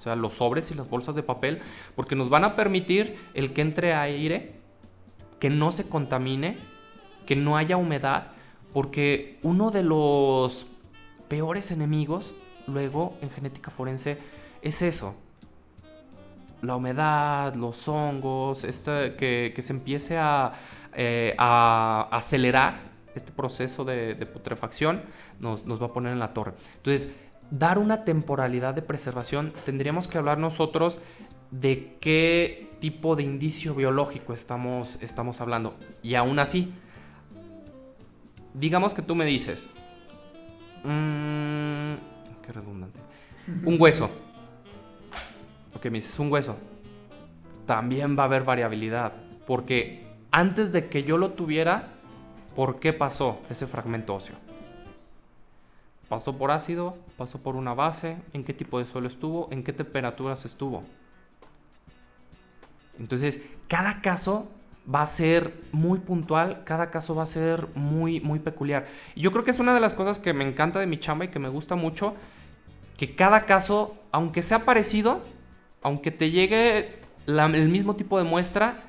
O sea, los sobres y las bolsas de papel, porque nos van a permitir el que entre aire, que no se contamine, que no haya humedad, porque uno de los peores enemigos, luego en genética forense, es eso. La humedad, los hongos, este, que, se empiece a, eh, a acelerar este proceso de, putrefacción nos, va a poner en la torre. Entonces, dar una temporalidad de preservación, tendríamos que hablar nosotros de qué tipo de indicio biológico estamos, estamos hablando. Y aún así, digamos que tú me dices, mmm, qué redundante, un hueso. Ok, me dices un hueso. También va a haber variabilidad, porque antes de que yo lo tuviera, ¿Por qué pasó ese fragmento óseo? ¿Pasó por ácido? ¿Pasó por una base? ¿En qué tipo de suelo estuvo? ¿En qué temperaturas estuvo? Entonces, cada caso va a ser muy puntual, cada caso va a ser muy, muy peculiar. Yo creo que es una de las cosas que me encanta de mi chamba y que me gusta mucho, que cada caso, aunque sea parecido, aunque te llegue el mismo tipo de muestra,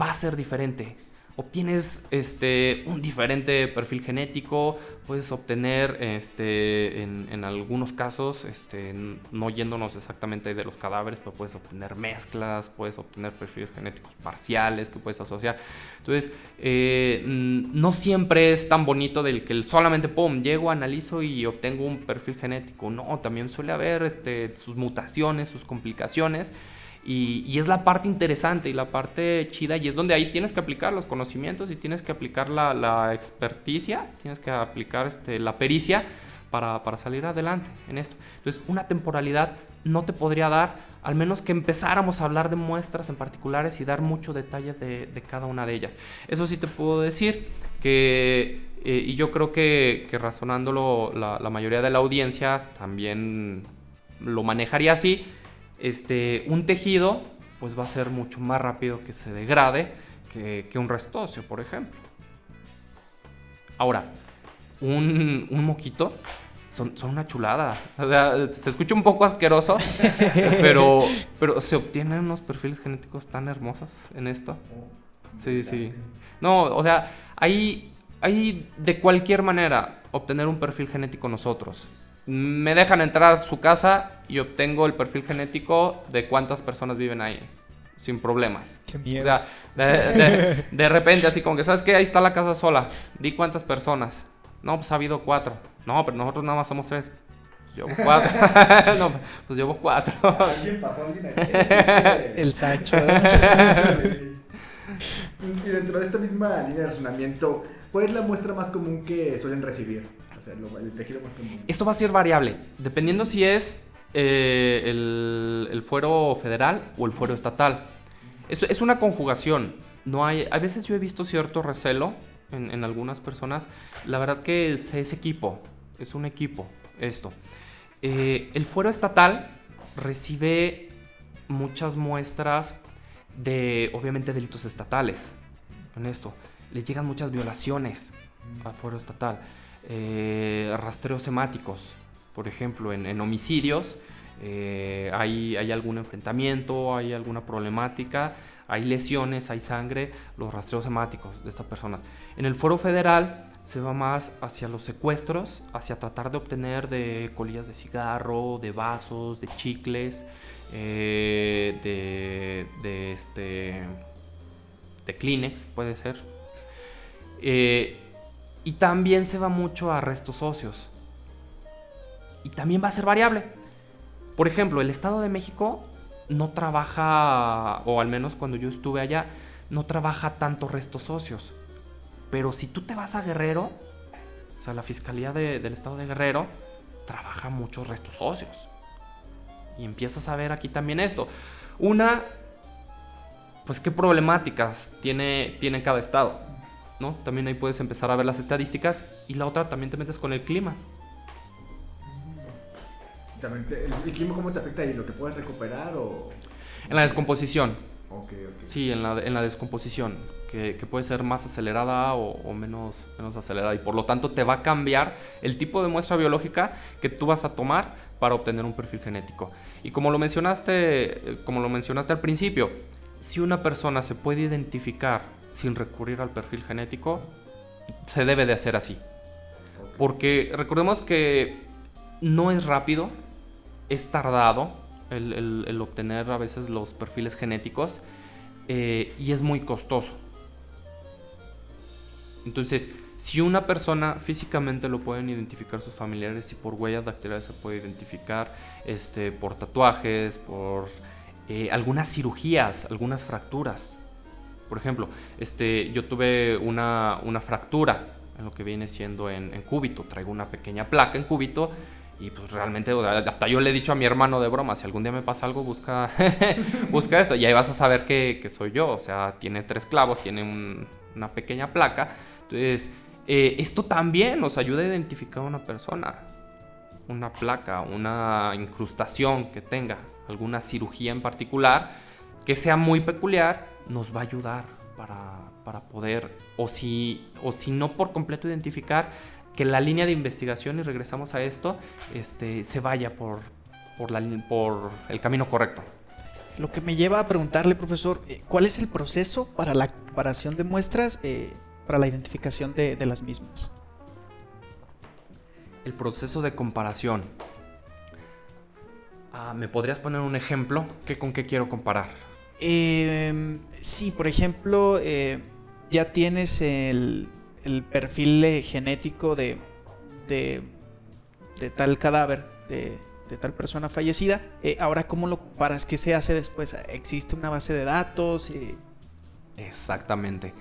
va a ser diferente obtienes este, un diferente perfil genético, puedes obtener este, en, algunos casos, este, no yéndonos exactamente de los cadáveres, pero puedes obtener mezclas, puedes obtener perfiles genéticos parciales que puedes asociar. Entonces, eh, no siempre es tan bonito del que solamente, pum, llego, analizo y obtengo un perfil genético. No, también suele haber este, sus mutaciones, sus complicaciones. Y, es la parte interesante y la parte chida y es donde ahí tienes que aplicar los conocimientos y tienes que aplicar la, experticia, tienes que aplicar este, la pericia para, salir adelante en esto. Entonces, una temporalidad no te podría dar, al menos que empezáramos a hablar de muestras en particulares y dar mucho detalle de, cada una de ellas. Eso sí te puedo decir que, eh, y yo creo que, que razonándolo la, la mayoría de la audiencia también lo manejaría así, este, un tejido pues va a ser mucho más rápido que se degrade que, un restócio, por ejemplo. Ahora, un, moquito son, una chulada. se escucha un poco asqueroso, pero, pero se obtienen unos perfiles genéticos tan hermosos en esto. Sí, sí. No, o sea, hay, hay de cualquier manera obtener un perfil genético nosotros me dejan entrar a su casa y obtengo el perfil genético de cuántas personas viven ahí, sin problemas. Qué miedo. O sea, de, repente, así como que, ¿sabes qué? Ahí está la casa sola. Di cuántas personas. No, pues ha habido cuatro. No, pero nosotros nada más somos tres. Llevo cuatro. no, pues llevo cuatro. ¿Alguien pasó El Sancho. y dentro de esta misma línea de razonamiento, ¿cuál es la muestra más común que suelen recibir? Esto va a ser variable, dependiendo si es eh, el, fuero federal o el fuero estatal. Es, es una conjugación. no hay, a veces yo he visto cierto recelo en, algunas personas. La verdad que es, equipo, es un equipo esto. Eh, el fuero estatal recibe muchas muestras de, obviamente, delitos estatales. En esto, les llegan muchas violaciones al fuero estatal. Eh, rastreos semáticos, por ejemplo, en, homicidios. Eh, hay, algún enfrentamiento, hay alguna problemática hay lesiones, hay sangre, los rastreos hemáticos de estas personas. En el foro federal se va más hacia los secuestros, hacia tratar de obtener de colillas de cigarro, de vasos, de chicles, eh, de, de, este, de Kleenex, puede ser. Eh, y también se va mucho a restos óseos. Y también va a ser variable. Por ejemplo, el Estado de México no trabaja, o al menos cuando yo estuve allá, no trabaja tanto restos socios. Pero si tú te vas a Guerrero, o sea, la Fiscalía del Estado de Guerrero trabaja muchos restos socios. Y empiezas a ver aquí también esto. Una, pues qué problemáticas tiene, tiene cada estado. ¿No? También ahí puedes empezar a ver las estadísticas. Y la otra, también te metes con el clima el, clima cómo te afecta y lo que puedes recuperar o...? En la descomposición. Okay, okay. Sí, en la, en la descomposición, que, que, puede ser más acelerada o, o, menos, menos acelerada y por lo tanto te va a cambiar el tipo de muestra biológica que tú vas a tomar para obtener un perfil genético. Y como lo mencionaste, como lo mencionaste al principio, si una persona se puede identificar sin recurrir al perfil genético, se debe de hacer así. Porque recordemos que no es rápido, es tardado el, obtener a veces los perfiles genéticos eh, y es muy costoso. Entonces, si una persona físicamente lo pueden identificar sus familiares y por huellas dactilares se puede identificar este, por tatuajes, por eh, algunas cirugías, algunas fracturas. Por ejemplo, este, yo tuve una, fractura en lo que viene siendo en, en cúbito. Traigo una pequeña placa en cúbito y pues realmente, hasta yo le he dicho a mi hermano de broma, si algún día me pasa algo, busca, busca eso. Y ahí vas a saber que, soy yo. O sea, tiene tres clavos, tiene una pequeña placa. Entonces, eh, esto también nos ayuda a identificar a una persona. Una placa, una incrustación que tenga, alguna cirugía en particular, que sea muy peculiar, nos va a ayudar para, para poder, o si, o si no por completo identificar, que la línea de investigación, y regresamos a esto, este, se vaya por, por, la, por el camino correcto. Lo que me lleva a preguntarle, profesor, eh, ¿cuál es el proceso para la comparación de muestras, eh, para la identificación de, las mismas? El proceso de comparación. Ah, ¿Me podrías poner un ejemplo? ¿Qué, ¿Con qué quiero comparar? Em, sí, por ejemplo, eh, ya tienes el, el perfil eh, genético de, de, tal cadáver, de, tal persona fallecida. Eh, ahora, ¿cómo lo comparas? ¿Qué se hace después? ¿Existe una base de datos? Eh, Exactamente.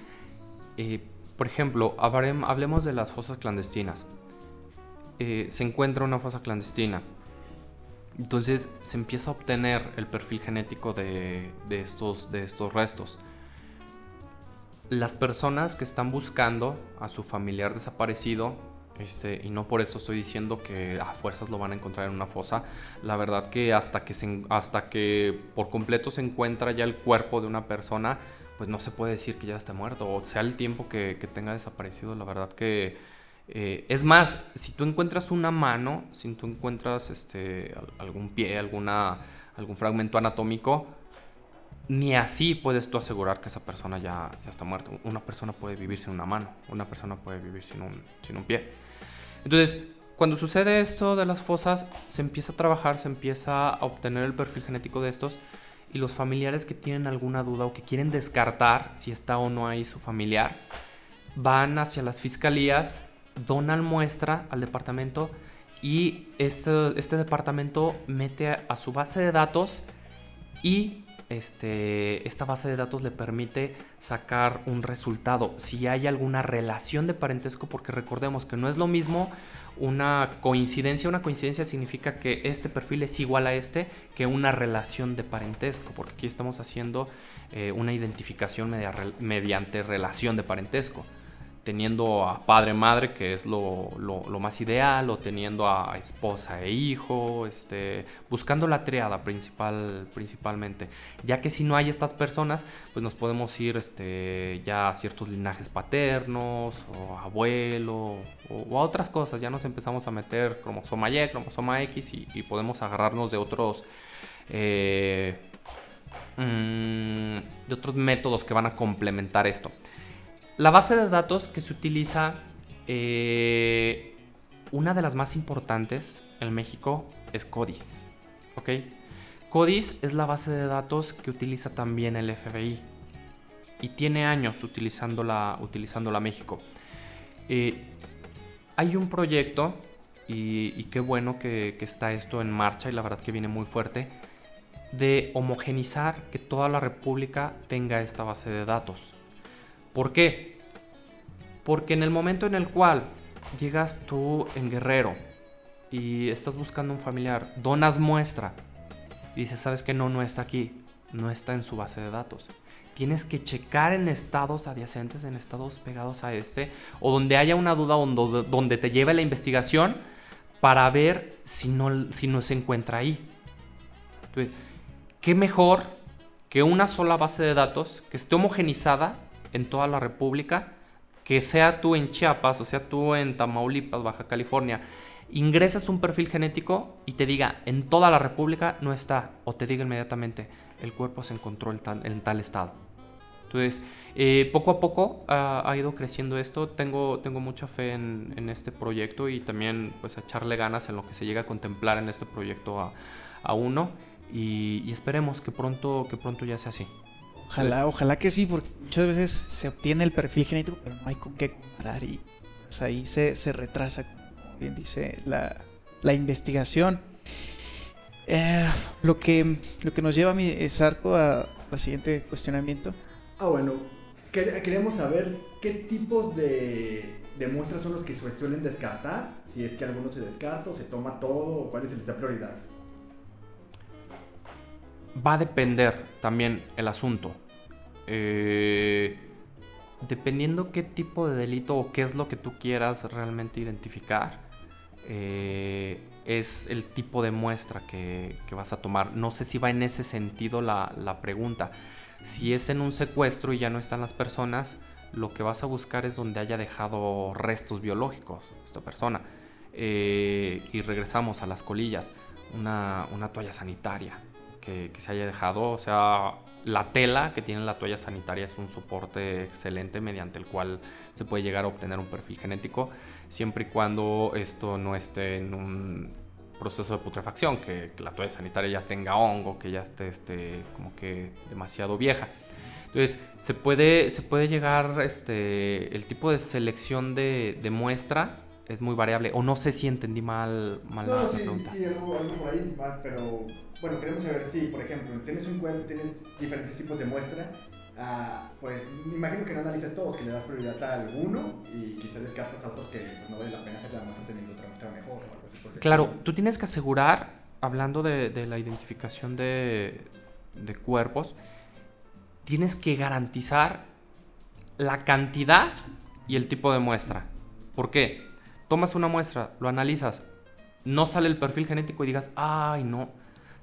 por ejemplo, hablemos de las fosas clandestinas. se encuentra una fosa clandestina. Entonces se empieza a obtener el perfil genético de, estos, de estos restos. Las personas que están buscando a su familiar desaparecido, este, y no por eso estoy diciendo que a fuerzas lo van a encontrar en una fosa, la verdad que hasta que, hasta que por completo se encuentra ya el cuerpo de una persona, pues no se puede decir que ya esté muerto, o sea el tiempo que, tenga desaparecido, la verdad que... Eh, es más, si tú encuentras una mano, si tú encuentras este, algún pie, alguna, algún fragmento anatómico, ni así puedes tú asegurar que esa persona ya, está muerta. Una persona puede vivir sin una mano, una persona puede vivir sin un, sin un pie. Entonces, cuando sucede esto de las fosas, se empieza a trabajar, se empieza a obtener el perfil genético de estos y los familiares que tienen alguna duda o que quieren descartar si está o no ahí su familiar, van hacia las fiscalías, donan muestra al departamento y este, este departamento mete a su base de datos y este, esta base de datos le permite sacar un resultado, si hay alguna relación de parentesco, porque recordemos que no es lo mismo una coincidencia. Una coincidencia significa que este perfil es igual a este que una relación de parentesco, porque aquí estamos haciendo eh, una identificación mediante relación de parentesco teniendo a padre madre que es lo, más ideal o teniendo a esposa e hijo este buscando la triada principal principalmente. Ya que si no hay estas personas pues nos podemos ir este ya a ciertos linajes paternos o abuelo o, a otras cosas. Ya nos empezamos a meter cromosoma Y cromosoma X y, podemos agarrarnos de otros eh, mm, de otros métodos que van a complementar esto la base de datos que se utiliza, eh, una de las más importantes en México es CODIS. ¿Ok? CODIS es la base de datos que utiliza también el FBI. Y tiene años utilizándola, utilizándola México. Eh, hay un proyecto, y, qué bueno que, que está esto en marcha, y la verdad que viene muy fuerte, de homogenizar que toda la República tenga esta base de datos. ¿Por qué? Porque en el momento en el cual llegas tú en Guerrero y estás buscando un familiar, donas muestra, y dices, sabes que no, no está aquí, no está en su base de datos. Tienes que checar en estados adyacentes, en estados pegados a este, o donde haya una duda donde, donde te lleve la investigación para ver si no, si no se encuentra ahí. Entonces, ¿qué mejor que una sola base de datos que esté homogenizada en toda la República? que sea tú en Chiapas o sea tú en Tamaulipas, Baja California, ingreses un perfil genético y te diga en toda la República no está, o te diga inmediatamente el cuerpo se encontró en tal, estado. Entonces, eh, poco a poco ha ido creciendo esto. Tengo, tengo mucha fe en, este proyecto y también pues a echarle ganas en lo que se llega a contemplar en este proyecto a, uno. Y, y, esperemos que pronto, que pronto ya sea así. Ojalá, ojalá que sí, porque muchas veces se obtiene el perfil genético, pero no hay con qué comparar y pues ahí se, retrasa, como bien dice, la, investigación. Eh, lo, que, lo que nos lleva a mi Sarco a la siguiente cuestionamiento. Ah, bueno, queremos saber qué tipos de, de, muestras son los que se suelen descartar, si es que alguno se descarta o se toma todo, o cuál es de prioridad va a depender también el asunto. Eh, dependiendo qué tipo de delito o qué es lo que tú quieras realmente identificar, eh, es el tipo de muestra que, vas a tomar. No sé si va en ese sentido la, pregunta. Si es en un secuestro y ya no están las personas, lo que vas a buscar es donde haya dejado restos biológicos esta persona. Eh, y regresamos a las colillas, una toalla sanitaria, que, se haya dejado. O sea, la tela que tiene la toalla sanitaria es un soporte excelente mediante el cual se puede llegar a obtener un perfil genético, siempre y cuando esto no esté en un proceso de putrefacción, que, la toalla sanitaria ya tenga hongo, que ya esté este, como que demasiado vieja. Entonces, se puede, se puede llegar, este, el tipo de selección de, de muestra es muy variable. O no sé si entendí mal, mal no, la sí, pregunta. Sí, algo, algo por ahí, pero bueno, queremos saber si, por ejemplo, tienes un cuento, tienes diferentes tipos de muestra. Uh, pues me imagino que no analizas todos, que le das prioridad a alguno y quizás descartas a otros que pues, no vale la pena hacer la muestra teniendo otra muestra mejor. O algo así claro, tú tienes que asegurar, hablando de, de la identificación de, de cuerpos, tienes que garantizar la cantidad y el tipo de muestra. ¿Por qué? tomas una muestra, lo analizas, no sale el perfil genético y digas, ay, no,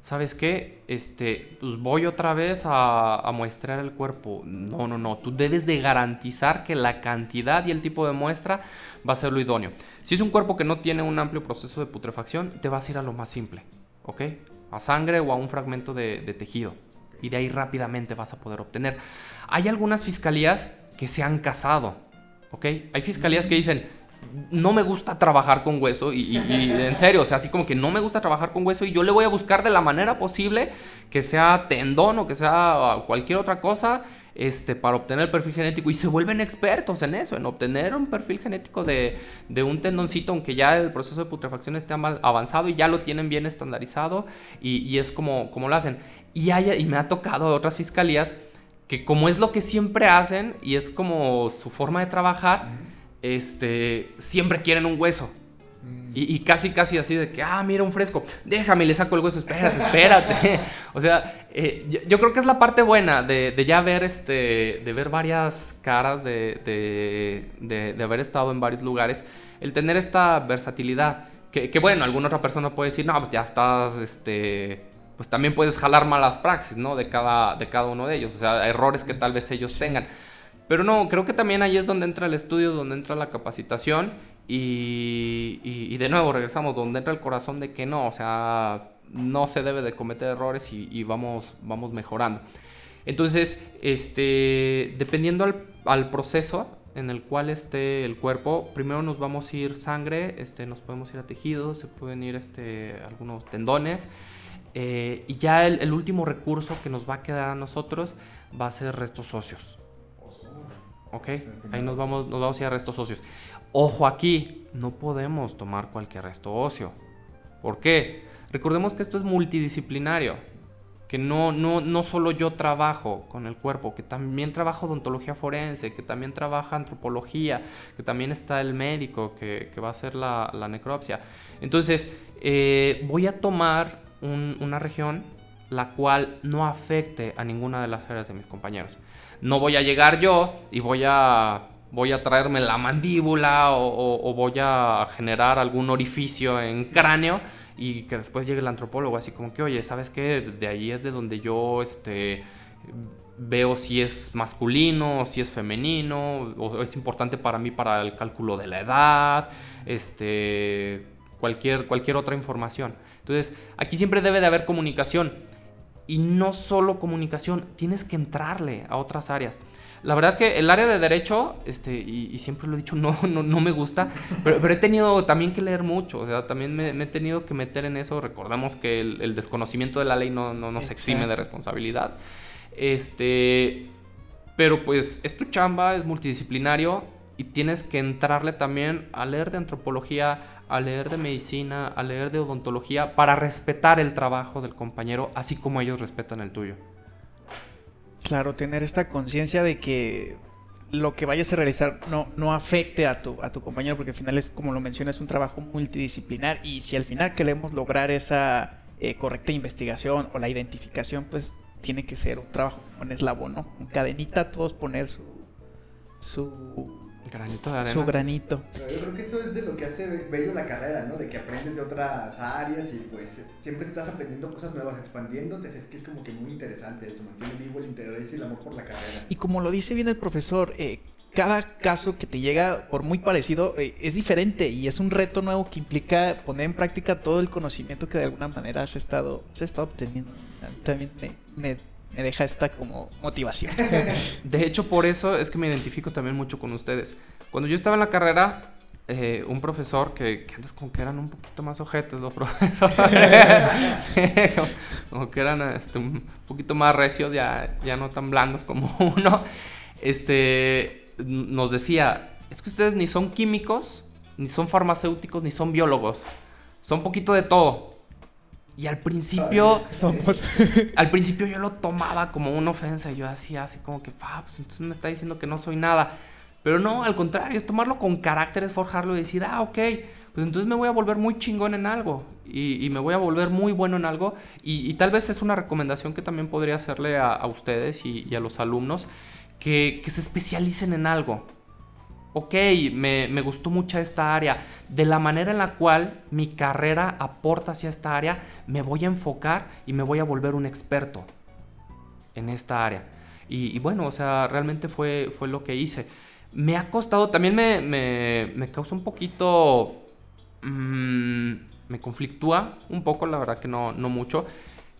¿sabes qué? Este, pues voy otra vez a, a, muestrear el cuerpo. No, no, no. Tú debes de garantizar que la cantidad y el tipo de muestra va a ser lo idóneo. Si es un cuerpo que no tiene un amplio proceso de putrefacción, te vas a ir a lo más simple, ¿ok? A sangre o a un fragmento de, de tejido. Y de ahí rápidamente vas a poder obtener. Hay algunas fiscalías que se han casado, ¿ok? Hay fiscalías que dicen, no me gusta trabajar con hueso y, en serio, o sea, así como que no me gusta trabajar con hueso y yo le voy a buscar de la manera posible que sea tendón o que sea cualquier otra cosa este, para obtener el perfil genético y se vuelven expertos en eso, en obtener un perfil genético de, un tendoncito, aunque ya el proceso de putrefacción esté avanzado y ya lo tienen bien estandarizado y, es como, como lo hacen. Y, y me ha tocado otras fiscalías que como es lo que siempre hacen y es como su forma de trabajar, este, siempre quieren un hueso. Y, casi, casi así de que, ah, mira un fresco, déjame, le saco el hueso, espérate, espérate. o sea, eh, yo, creo que es la parte buena de, ya ver, este, de ver varias caras, de, de, de, haber estado en varios lugares, el tener esta versatilidad. Que, que, bueno, alguna otra persona puede decir, no, pues ya estás, este, pues también puedes jalar malas praxis, ¿no? De cada, de cada uno de ellos, o sea, errores que tal vez ellos tengan. Pero no, creo que también ahí es donde entra el estudio, donde entra la capacitación y, de nuevo regresamos donde entra el corazón de que no, o sea, no se debe de cometer errores y, vamos, vamos mejorando. Entonces, este, dependiendo al, proceso en el cual esté el cuerpo, primero nos vamos a ir sangre, este, nos podemos ir a tejidos, se pueden ir este, algunos tendones. Eh, y ya el, el, último recurso que nos va a quedar a nosotros va a ser restos óseos. Ok, ahí nos vamos, nos vamos a ir a restos óseos. Ojo aquí, no podemos tomar cualquier resto óseo. ¿Por qué? Recordemos que esto es multidisciplinario, que no, no, no solo yo trabajo con el cuerpo, que también trabajo odontología forense, que también trabaja antropología, que también está el médico que, va a hacer la, necropsia. Entonces, eh, voy a tomar una región la cual no afecte a ninguna de las áreas de mis compañeros. No voy a llegar yo y voy a voy a traerme la mandíbula o, voy a generar algún orificio en cráneo y que después llegue el antropólogo así como que, oye, ¿sabes qué? De ahí es de donde yo este, veo si es masculino, si es femenino, o es importante para mí para el cálculo de la edad, este, cualquier, cualquier otra información. Entonces, aquí siempre debe de haber comunicación. Y no solo comunicación, tienes que entrarle a otras áreas. La verdad que el área de derecho, este, y, siempre lo he dicho, no, no, no me gusta, pero, he tenido también que leer mucho, o sea, también me, he tenido que meter en eso. Recordamos que el, desconocimiento de la ley no, no nos exime de responsabilidad. Este, pero pues es tu chamba, es multidisciplinario y tienes que entrarle también a leer de antropología, a leer de medicina, a leer de odontología para respetar el trabajo del compañero, así como ellos respetan el tuyo. Claro, tener esta conciencia de que lo que vayas a realizar no, no afecte a tu, a tu compañero, porque al final es, como lo mencionas, un trabajo multidisciplinar y si al final queremos lograr esa eh, correcta investigación o la identificación, pues tiene que ser un trabajo con eslabón, ¿no? En cadenita todos poner su, su Granito de arena. Su granito. Pero yo creo que eso es de lo que hace bello la carrera, ¿no? De que aprendes de otras áreas y pues siempre estás aprendiendo cosas nuevas, expandiéndote. Es que es como que muy interesante eso, mantiene vivo el interés y el amor por la carrera. Y como lo dice bien el profesor, eh, cada caso que te llega, por muy parecido, eh, es diferente y es un reto nuevo que implica poner en práctica todo el conocimiento que de alguna manera has estado, has estado obteniendo. También me, me me deja esta como motivación. De hecho, por eso es que me identifico también mucho con ustedes. Cuando yo estaba en la carrera, eh, un profesor que, antes como que eran un poquito más ojetes los profesores, como, que eran este, un poquito más recios, ya, ya no tan blandos como uno, este, nos decía, es que ustedes ni son químicos, ni son farmacéuticos, ni son biólogos, son poquito de todo. Y al principio. Somos. al principio yo lo tomaba como una ofensa. Y yo hacía así como que, ah, pues entonces me está diciendo que no soy nada. Pero no, al contrario, es tomarlo con carácter, es forjarlo y decir, ah, ok, pues entonces me voy a volver muy chingón en algo. Y, me voy a volver muy bueno en algo. Y, tal vez es una recomendación que también podría hacerle a, ustedes y, a los alumnos que, que se especialicen en algo ok, me, gustó mucho esta área, de la manera en la cual mi carrera aporta hacia esta área, me voy a enfocar y me voy a volver un experto en esta área. Y, bueno, o sea, realmente fue, fue lo que hice. Me ha costado, también me, me, causa un poquito, mm, me conflictúa un poco, la verdad que no, no mucho,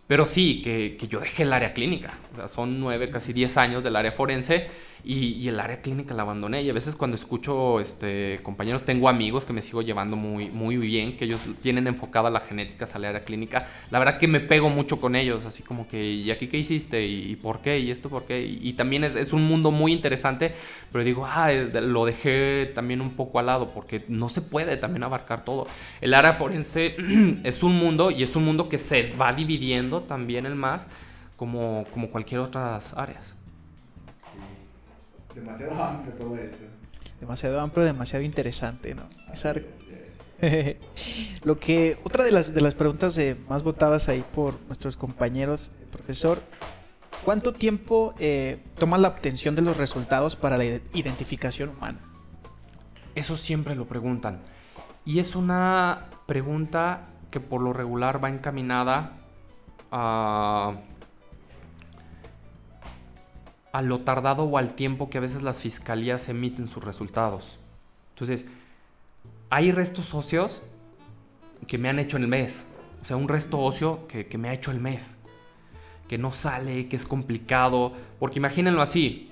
pero sí, que, que yo dejé el área clínica. O sea, son nueve, casi diez años del área forense y, el área clínica la abandoné. Y a veces cuando escucho este, compañeros, tengo amigos que me sigo llevando muy, muy bien, que ellos tienen enfocada la genética el área clínica. La verdad que me pego mucho con ellos, así como que, ¿y aquí qué hiciste? ¿Y, por qué? ¿Y esto por qué? Y, también es, es, un mundo muy interesante, pero digo, ah, lo dejé también un poco al lado, porque no se puede también abarcar todo. El área forense es un mundo y es un mundo que se va dividiendo también el más como, como cualquier otras áreas demasiado amplio todo esto. Demasiado amplio, demasiado interesante, ¿no? Lo que, otra de las, de las preguntas eh, más votadas ahí por nuestros compañeros, profesor, ¿cuánto tiempo eh, toma la obtención de los resultados para la identificación humana? Eso siempre lo preguntan. Y es una pregunta que por lo regular va encaminada a, a lo tardado o al tiempo que a veces las fiscalías emiten sus resultados. Entonces, hay restos óseos que me han hecho el mes. O sea, un resto óseo que, que me ha hecho el mes. Que no sale, que es complicado. Porque imagínenlo así.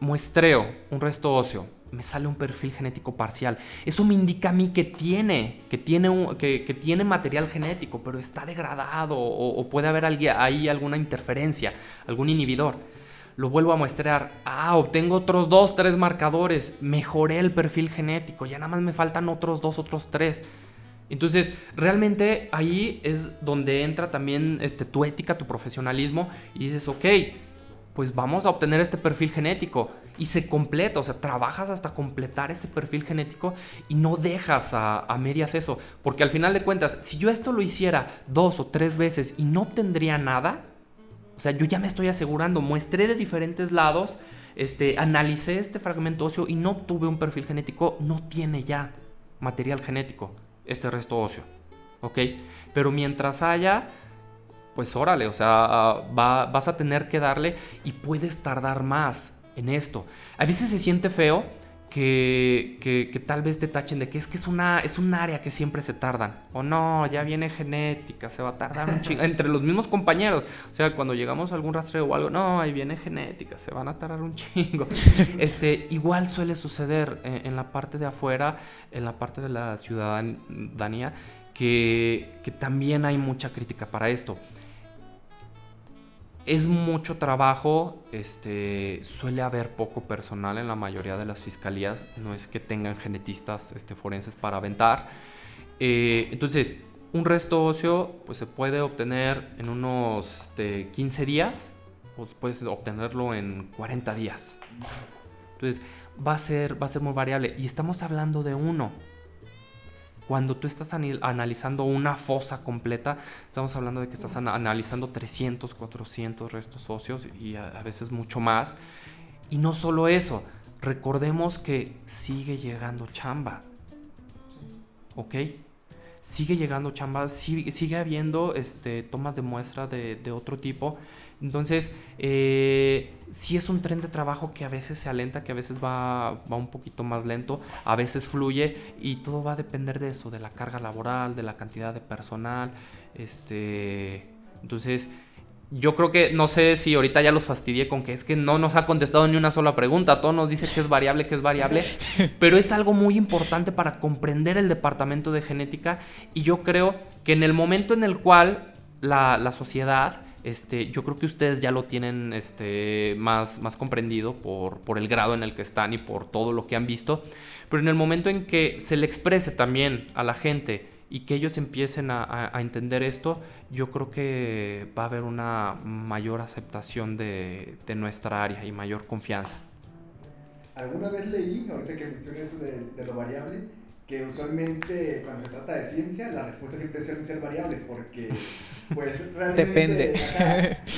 Muestreo un resto óseo me sale un perfil genético parcial. Eso me indica a mí que tiene, que tiene, que, tiene material genético, pero está degradado o, puede haber ahí alguna interferencia, algún inhibidor. Lo vuelvo a muestrear. Ah, obtengo otros dos, tres marcadores. Mejoré el perfil genético. Ya nada más me faltan otros dos, otros tres. Entonces, realmente ahí es donde entra también este, tu ética, tu profesionalismo. Y dices, ok, pues vamos a obtener este perfil genético y se completa, o sea, trabajas hasta completar ese perfil genético y no dejas a, medias eso, porque al final de cuentas, si yo esto lo hiciera dos o tres veces y no obtendría nada, o sea, yo ya me estoy asegurando, muestré de diferentes lados, este, analicé este fragmento óseo y no obtuve un perfil genético, no tiene ya material genético este resto óseo, ¿ok? Pero mientras haya pues órale, o sea, vas a tener que darle y puedes tardar más en esto. A veces se siente feo que, que, tal vez te tachen de que es que es, una, es un área que siempre se tardan. O no, ya viene genética, se va a tardar un chingo. Entre los mismos compañeros. O sea, cuando llegamos a algún rastreo o algo, no, ahí viene genética, se van a tardar un chingo. Este, igual suele suceder en, en la parte de afuera, en la parte de la ciudadanía, que, que también hay mucha crítica para esto es mucho trabajo, este, suele haber poco personal en la mayoría de las fiscalías, no es que tengan genetistas este, forenses para aventar. Eh, entonces, un resto óseo pues, se puede obtener en unos este, 15 días o puedes obtenerlo en 40 días. Entonces, va a, ser, va a ser muy variable. Y estamos hablando de uno. Cuando tú estás analizando una fosa completa, estamos hablando de que estás analizando 300, 400 restos óseos y a, veces mucho más. Y no solo eso, recordemos que sigue llegando chamba. ¿Ok? Sigue llegando chamba, sigue, habiendo este, tomas de muestra de otro tipo. Entonces, eh, sí es un tren de trabajo que a veces se alenta, que a veces va, va un poquito más lento, a veces fluye y todo va a depender de eso, de la carga laboral, de la cantidad de personal. Este, entonces, yo creo que no sé si ahorita ya los fastidié con que es que no nos ha contestado ni una sola pregunta, todo nos dice que es variable, que es variable, pero es algo muy importante para comprender el departamento de genética y yo creo que en el momento en el cual la, la sociedad este, yo creo que ustedes ya lo tienen este, más, más comprendido por, por el grado en el que están y por todo lo que han visto. Pero en el momento en que se le exprese también a la gente y que ellos empiecen a, entender esto, yo creo que va a haber una mayor aceptación de, de, nuestra área y mayor confianza. Alguna vez leí, ahorita que mencioné eso de, de lo variable, que usualmente cuando se trata de ciencia, las respuestas siempre suelen ser variables porque, pues, realmente Depende.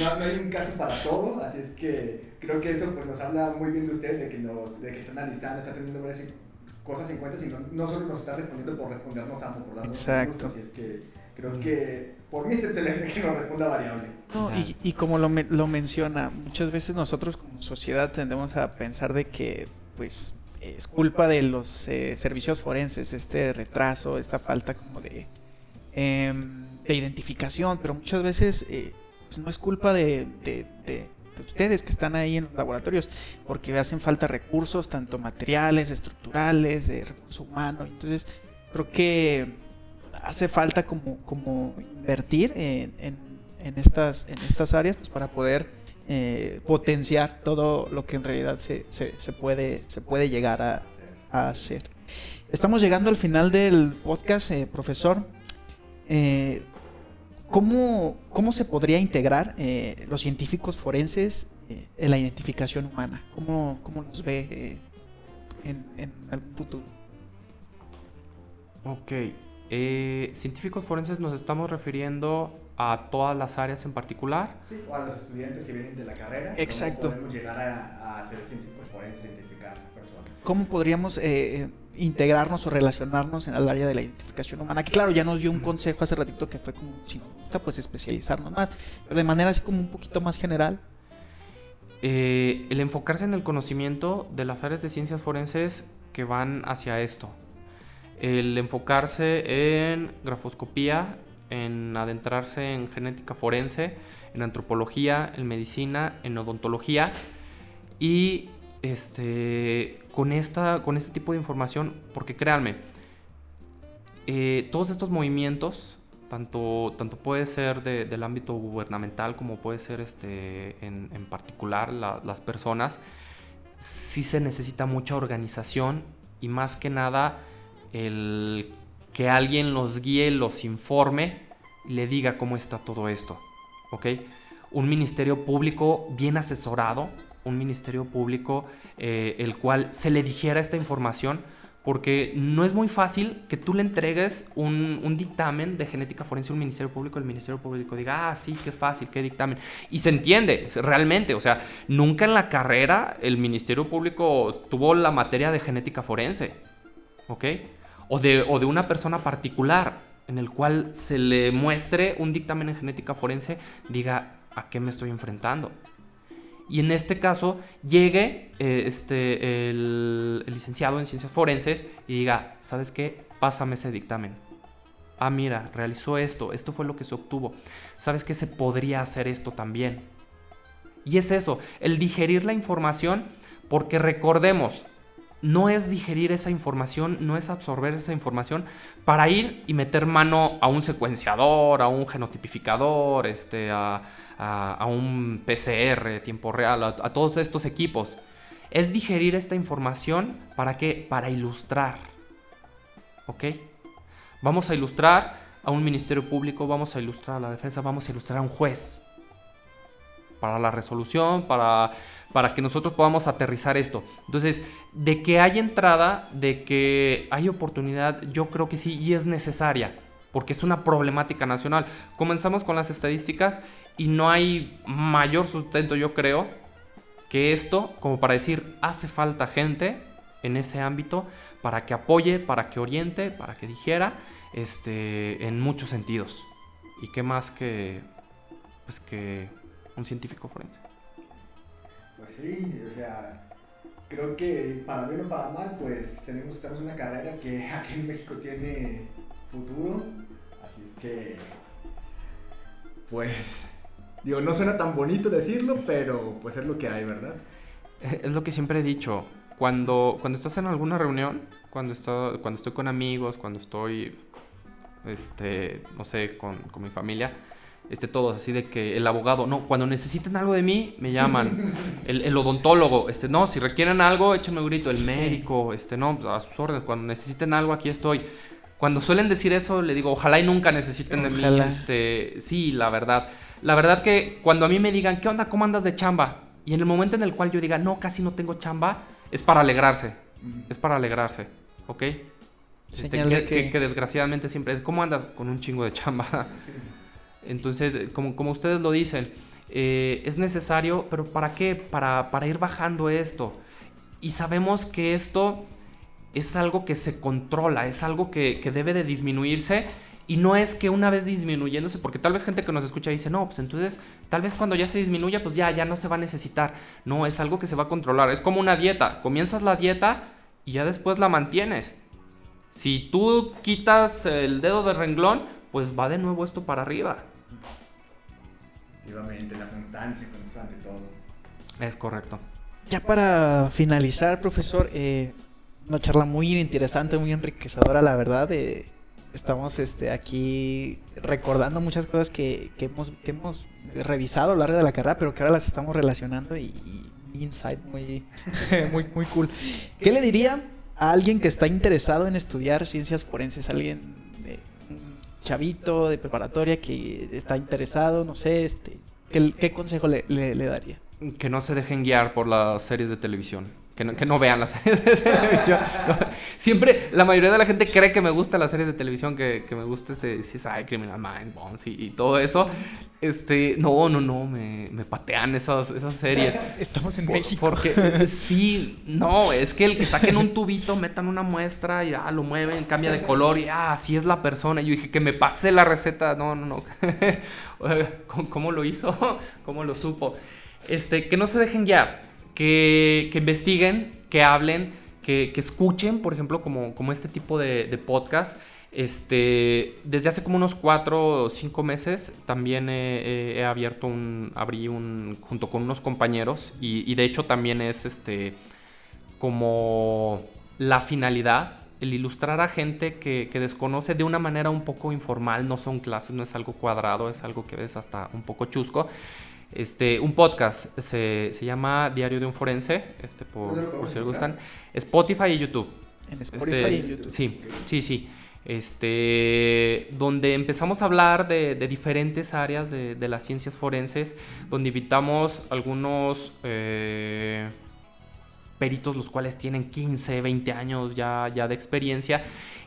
no, hay un caso para todo, así es que creo que eso pues nos habla muy bien de ustedes, de que, nos, de que está analizando, está teniendo varias cosas en cuenta, sino no solo nos está respondiendo por respondernos ambos, por darnos Exacto. así es que creo que por mí es excelente que nos responda variable. No, y, y como lo, lo menciona, muchas veces nosotros como sociedad tendemos a pensar de que, pues, es culpa de los eh, servicios forenses, este retraso, esta falta como de, em, de identificación, pero muchas veces eh, pues no es culpa de, de, ustedes que están ahí en los laboratorios, porque hacen falta recursos, tanto materiales, estructurales, de recurso humano. Entonces, creo que hace falta como, como invertir en, en, estas, en estas áreas pues, para poder eh, potenciar todo lo que en realidad se, se, puede, se puede llegar a, hacer. Estamos llegando al final del podcast, eh, profesor. Eh, ¿cómo, ¿cómo, se podría integrar los científicos forenses en la identificación humana? ¿Cómo, cómo los ve en, en, el futuro? Ok, científicos forenses nos estamos refiriendo a todas las áreas en particular. Sí, o a los estudiantes que vienen de la carrera. Exacto. ¿Cómo podemos llegar a, a ser científicos forenses, identificar personas? ¿Cómo podríamos eh, integrarnos o relacionarnos en el área de la identificación humana? Que claro, ya nos dio un consejo hace ratito que fue como, si nos gusta, pues especializarnos más, pero de manera así como un poquito más general. Eh, el enfocarse en el conocimiento de las áreas de ciencias forenses que van hacia esto. El enfocarse en grafoscopía, en adentrarse en genética forense, en antropología, en medicina, en odontología. Y este, con, esta, con este tipo de información, porque créanme, eh, todos estos movimientos, tanto, tanto puede ser del ámbito gubernamental como puede ser este, en, particular las personas, sí se necesita mucha organización y más que nada el que alguien los guíe, los informe, le diga cómo está todo esto. ¿Ok? Un ministerio público bien asesorado, un ministerio público eh, el cual se le dijera esta información, porque no es muy fácil que tú le entregues un, dictamen de genética forense a un ministerio público, el ministerio público diga, ah, sí, qué fácil, qué dictamen. Y se entiende, realmente, o sea, nunca en la carrera el ministerio público tuvo la materia de genética forense, ¿ok? O de, una persona particular en el cual se le muestre un dictamen en genética forense, diga a qué me estoy enfrentando. Y en este caso llegue eh, este, el, licenciado en ciencias forenses y diga, ¿sabes qué? Pásame ese dictamen. Ah, mira, realizó esto, esto fue lo que se obtuvo. ¿Sabes qué? Se podría hacer esto también. Y es eso, el digerir la información, porque recordemos, no es digerir esa información, no es absorber esa información para ir y meter mano a un secuenciador, a un genotipificador, este, a, un PCR tiempo real, a, a, todos estos equipos. Es digerir esta información para qué? Para ilustrar. ¿Ok? Vamos a ilustrar a un ministerio público, vamos a ilustrar a la defensa, vamos a ilustrar a un juez. Para la resolución, para para que nosotros podamos aterrizar esto. Entonces, de que hay entrada, de que hay oportunidad, yo creo que sí y es necesaria, porque es una problemática nacional. Comenzamos con las estadísticas y no hay mayor sustento, yo creo, que esto, como para decir, hace falta gente en ese ámbito para que apoye, para que oriente, para que dijera, este, en muchos sentidos. Y qué más que, pues que un científico forense. Pues sí, o sea, creo que para bien o para mal, pues tenemos, estamos una carrera que aquí en México tiene futuro. Así es que, pues, digo, no suena tan bonito decirlo, pero pues es lo que hay, ¿verdad? Es lo que siempre he dicho. Cuando, cuando estás en alguna reunión, cuando, cuando estoy con amigos, cuando estoy, este, no sé, con, con mi familia, este, todos, así de que el abogado, no, cuando necesiten algo de mí, me llaman. El, odontólogo, este, no, si requieren algo, échenme un grito. El médico, este, no, a sus órdenes, cuando necesiten algo, aquí estoy. Cuando suelen decir eso, le digo, ojalá y nunca necesiten de mí, este, sí, la verdad. La verdad que cuando a mí me digan, ¿qué onda? ¿Cómo andas de chamba? Y en el momento en el cual yo diga, no, casi no tengo chamba, es para alegrarse. Es para alegrarse, ¿ok? Este, que, que, desgraciadamente siempre es, ¿cómo andas? Con un chingo de chamba. Entonces, eh, como, como ustedes lo dicen, eh, es necesario, pero ¿para qué? Para, para ir bajando esto. Y sabemos que esto es algo que se controla, es algo que, que, debe de disminuirse. Y no es que una vez disminuyéndose, porque tal vez gente que nos escucha dice, no, pues entonces tal vez cuando ya se disminuya, pues ya, ya no se va a necesitar. No, es algo que se va a controlar. Es como una dieta. Comienzas la dieta y ya después la mantienes. Si tú quitas el dedo de renglón, pues va de nuevo esto para arriba la constancia constante, todo. Es correcto. Ya para finalizar, profesor, eh, una charla muy interesante, muy enriquecedora, la verdad. Eh, estamos este, aquí recordando muchas cosas que, hemos, hemos revisado a lo largo de la carrera, pero que ahora las estamos relacionando y, insight muy, muy, muy cool. ¿Qué le diría a alguien que está interesado en estudiar ciencias forenses? Alguien chavito de preparatoria que está interesado, no sé, este, ¿qué, consejo le, daría? Que no se dejen guiar por las series de televisión. Que no, que no vean las series de televisión. Siempre, la mayoría de la gente cree que me gustan las series de televisión, que, que me gusta este CSI, Criminal Mind, Bones y, y, todo eso. Este, no, no, no, me, me patean esas, esas series. Estamos en Por- México. Porque sí, no, es que el que saquen un tubito, metan una muestra y ah, lo mueven, cambia de color y ah, así es la persona. Y yo dije que me pasé la receta. No, no, no. ¿Cómo, cómo lo hizo? ¿Cómo lo supo? Este, que no se dejen guiar, que, investiguen, que hablen, que, escuchen, por ejemplo, como, este tipo de, podcast. Este, desde hace como unos cuatro o cinco meses también he, abierto un, abrí un, junto con unos compañeros y, y de hecho también es este, como la finalidad, el ilustrar a gente que, que desconoce de una manera un poco informal, no son clases, no es algo cuadrado, es algo que ves hasta un poco chusco. Este, un podcast se, se llama Diario de un Forense, este, por, ¿Dónde lo por si gustan. Spotify y YouTube. En Spotify Este, y en YouTube. Sí, sí, sí. Este, donde empezamos a hablar de, de diferentes áreas de, de las ciencias forenses, donde invitamos algunos eh, peritos, los cuales tienen 15, 20 años ya, ya de experiencia.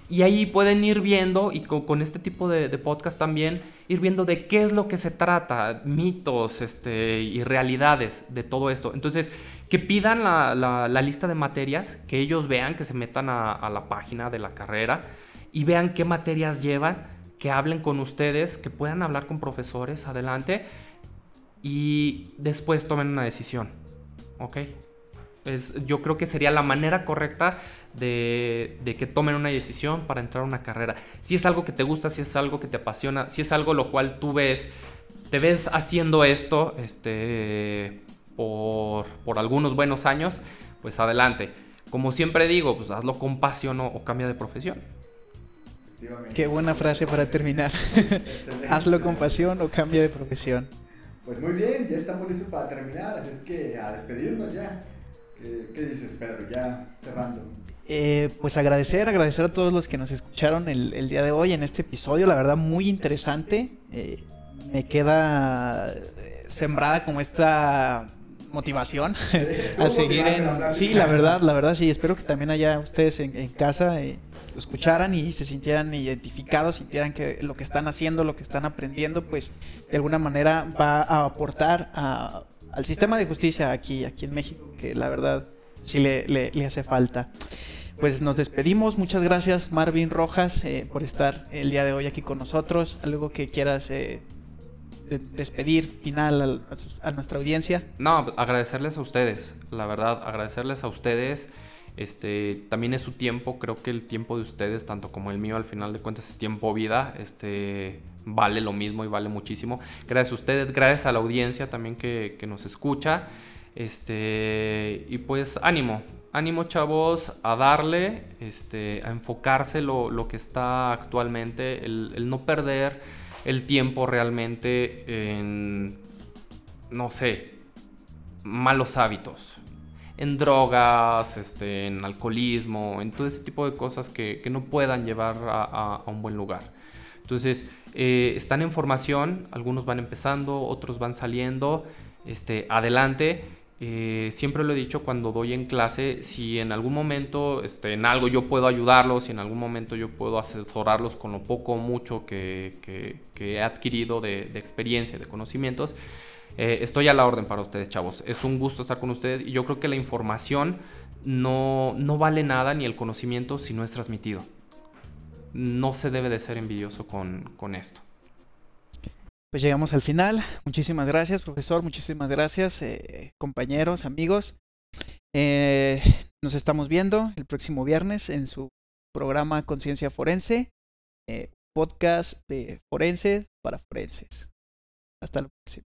Y ahí pueden ir viendo, y con, con este tipo de, de podcast también, ir viendo de qué es lo que se trata, mitos este, y realidades de todo esto. Entonces, que pidan la, la- lista de materias, que ellos vean, que se metan a, a la página de la carrera y vean qué materias llevan, que hablen con ustedes, que puedan hablar con profesores adelante y después tomen una decisión. ¿Ok? Es, yo creo que sería la manera correcta de, de que tomen una decisión para entrar a una carrera. Si es algo que te gusta, si es algo que te apasiona, si es algo lo cual tú ves, te ves haciendo esto este, por, por algunos buenos años, pues adelante. Como siempre digo, pues hazlo con pasión o, o cambia de profesión. Efectivamente. Qué buena frase para terminar. Hazlo con pasión o cambia de profesión. Pues muy bien, ya estamos listos para terminar, así es que a despedirnos ya. ¿Qué, qué dices, Pedro? Ya cerrando. Eh, pues agradecer, agradecer a todos los que nos escucharon el, el día de hoy en este episodio, la verdad muy interesante. Eh, me queda eh, sembrada como esta motivación a seguir en... Sí, la verdad, la verdad sí, espero que también allá ustedes en, en casa eh, lo escucharan y se sintieran identificados, sintieran que lo que están haciendo, lo que están aprendiendo, pues de alguna manera va a aportar a- al sistema de justicia aquí, aquí en México, que la verdad sí le, hace falta. Pues nos despedimos, muchas gracias Marvin Rojas eh, por estar el día de hoy aquí con nosotros. Algo que quieras eh, de- despedir final al- a, a nuestra audiencia. No, agradecerles a ustedes, la verdad, agradecerles a ustedes. Este, también es su tiempo, creo que el tiempo de ustedes, tanto como el mío, al final de cuentas es tiempo vida, este, vale lo mismo y vale muchísimo. Gracias a ustedes, gracias a la audiencia también que, nos escucha. Este, y pues ánimo, ánimo chavos a darle, este, a enfocarse lo, que está actualmente, el no perder el tiempo realmente en, no sé, malos hábitos, en drogas, este, en alcoholismo, en todo ese tipo de cosas que, que no puedan llevar a, a- un buen lugar. Entonces, eh, están en formación, algunos van empezando, otros van saliendo, este, adelante. Eh, siempre lo he dicho cuando doy en clase, si en algún momento, este, en algo yo puedo ayudarlos, si en algún momento yo puedo asesorarlos con lo poco o mucho que, que- que he adquirido de, de experiencia, de conocimientos, eh, estoy a la orden para ustedes, chavos. Es un gusto estar con ustedes y yo creo que la información no, no vale nada ni el conocimiento si no es transmitido. No se debe de ser envidioso con, con esto. Pues llegamos al final. Muchísimas gracias, profesor. Muchísimas gracias, eh, compañeros, amigos. Eh, nos estamos viendo el próximo viernes en su programa Conciencia Forense, podcast de Forense para Forenses. Hasta la próxima.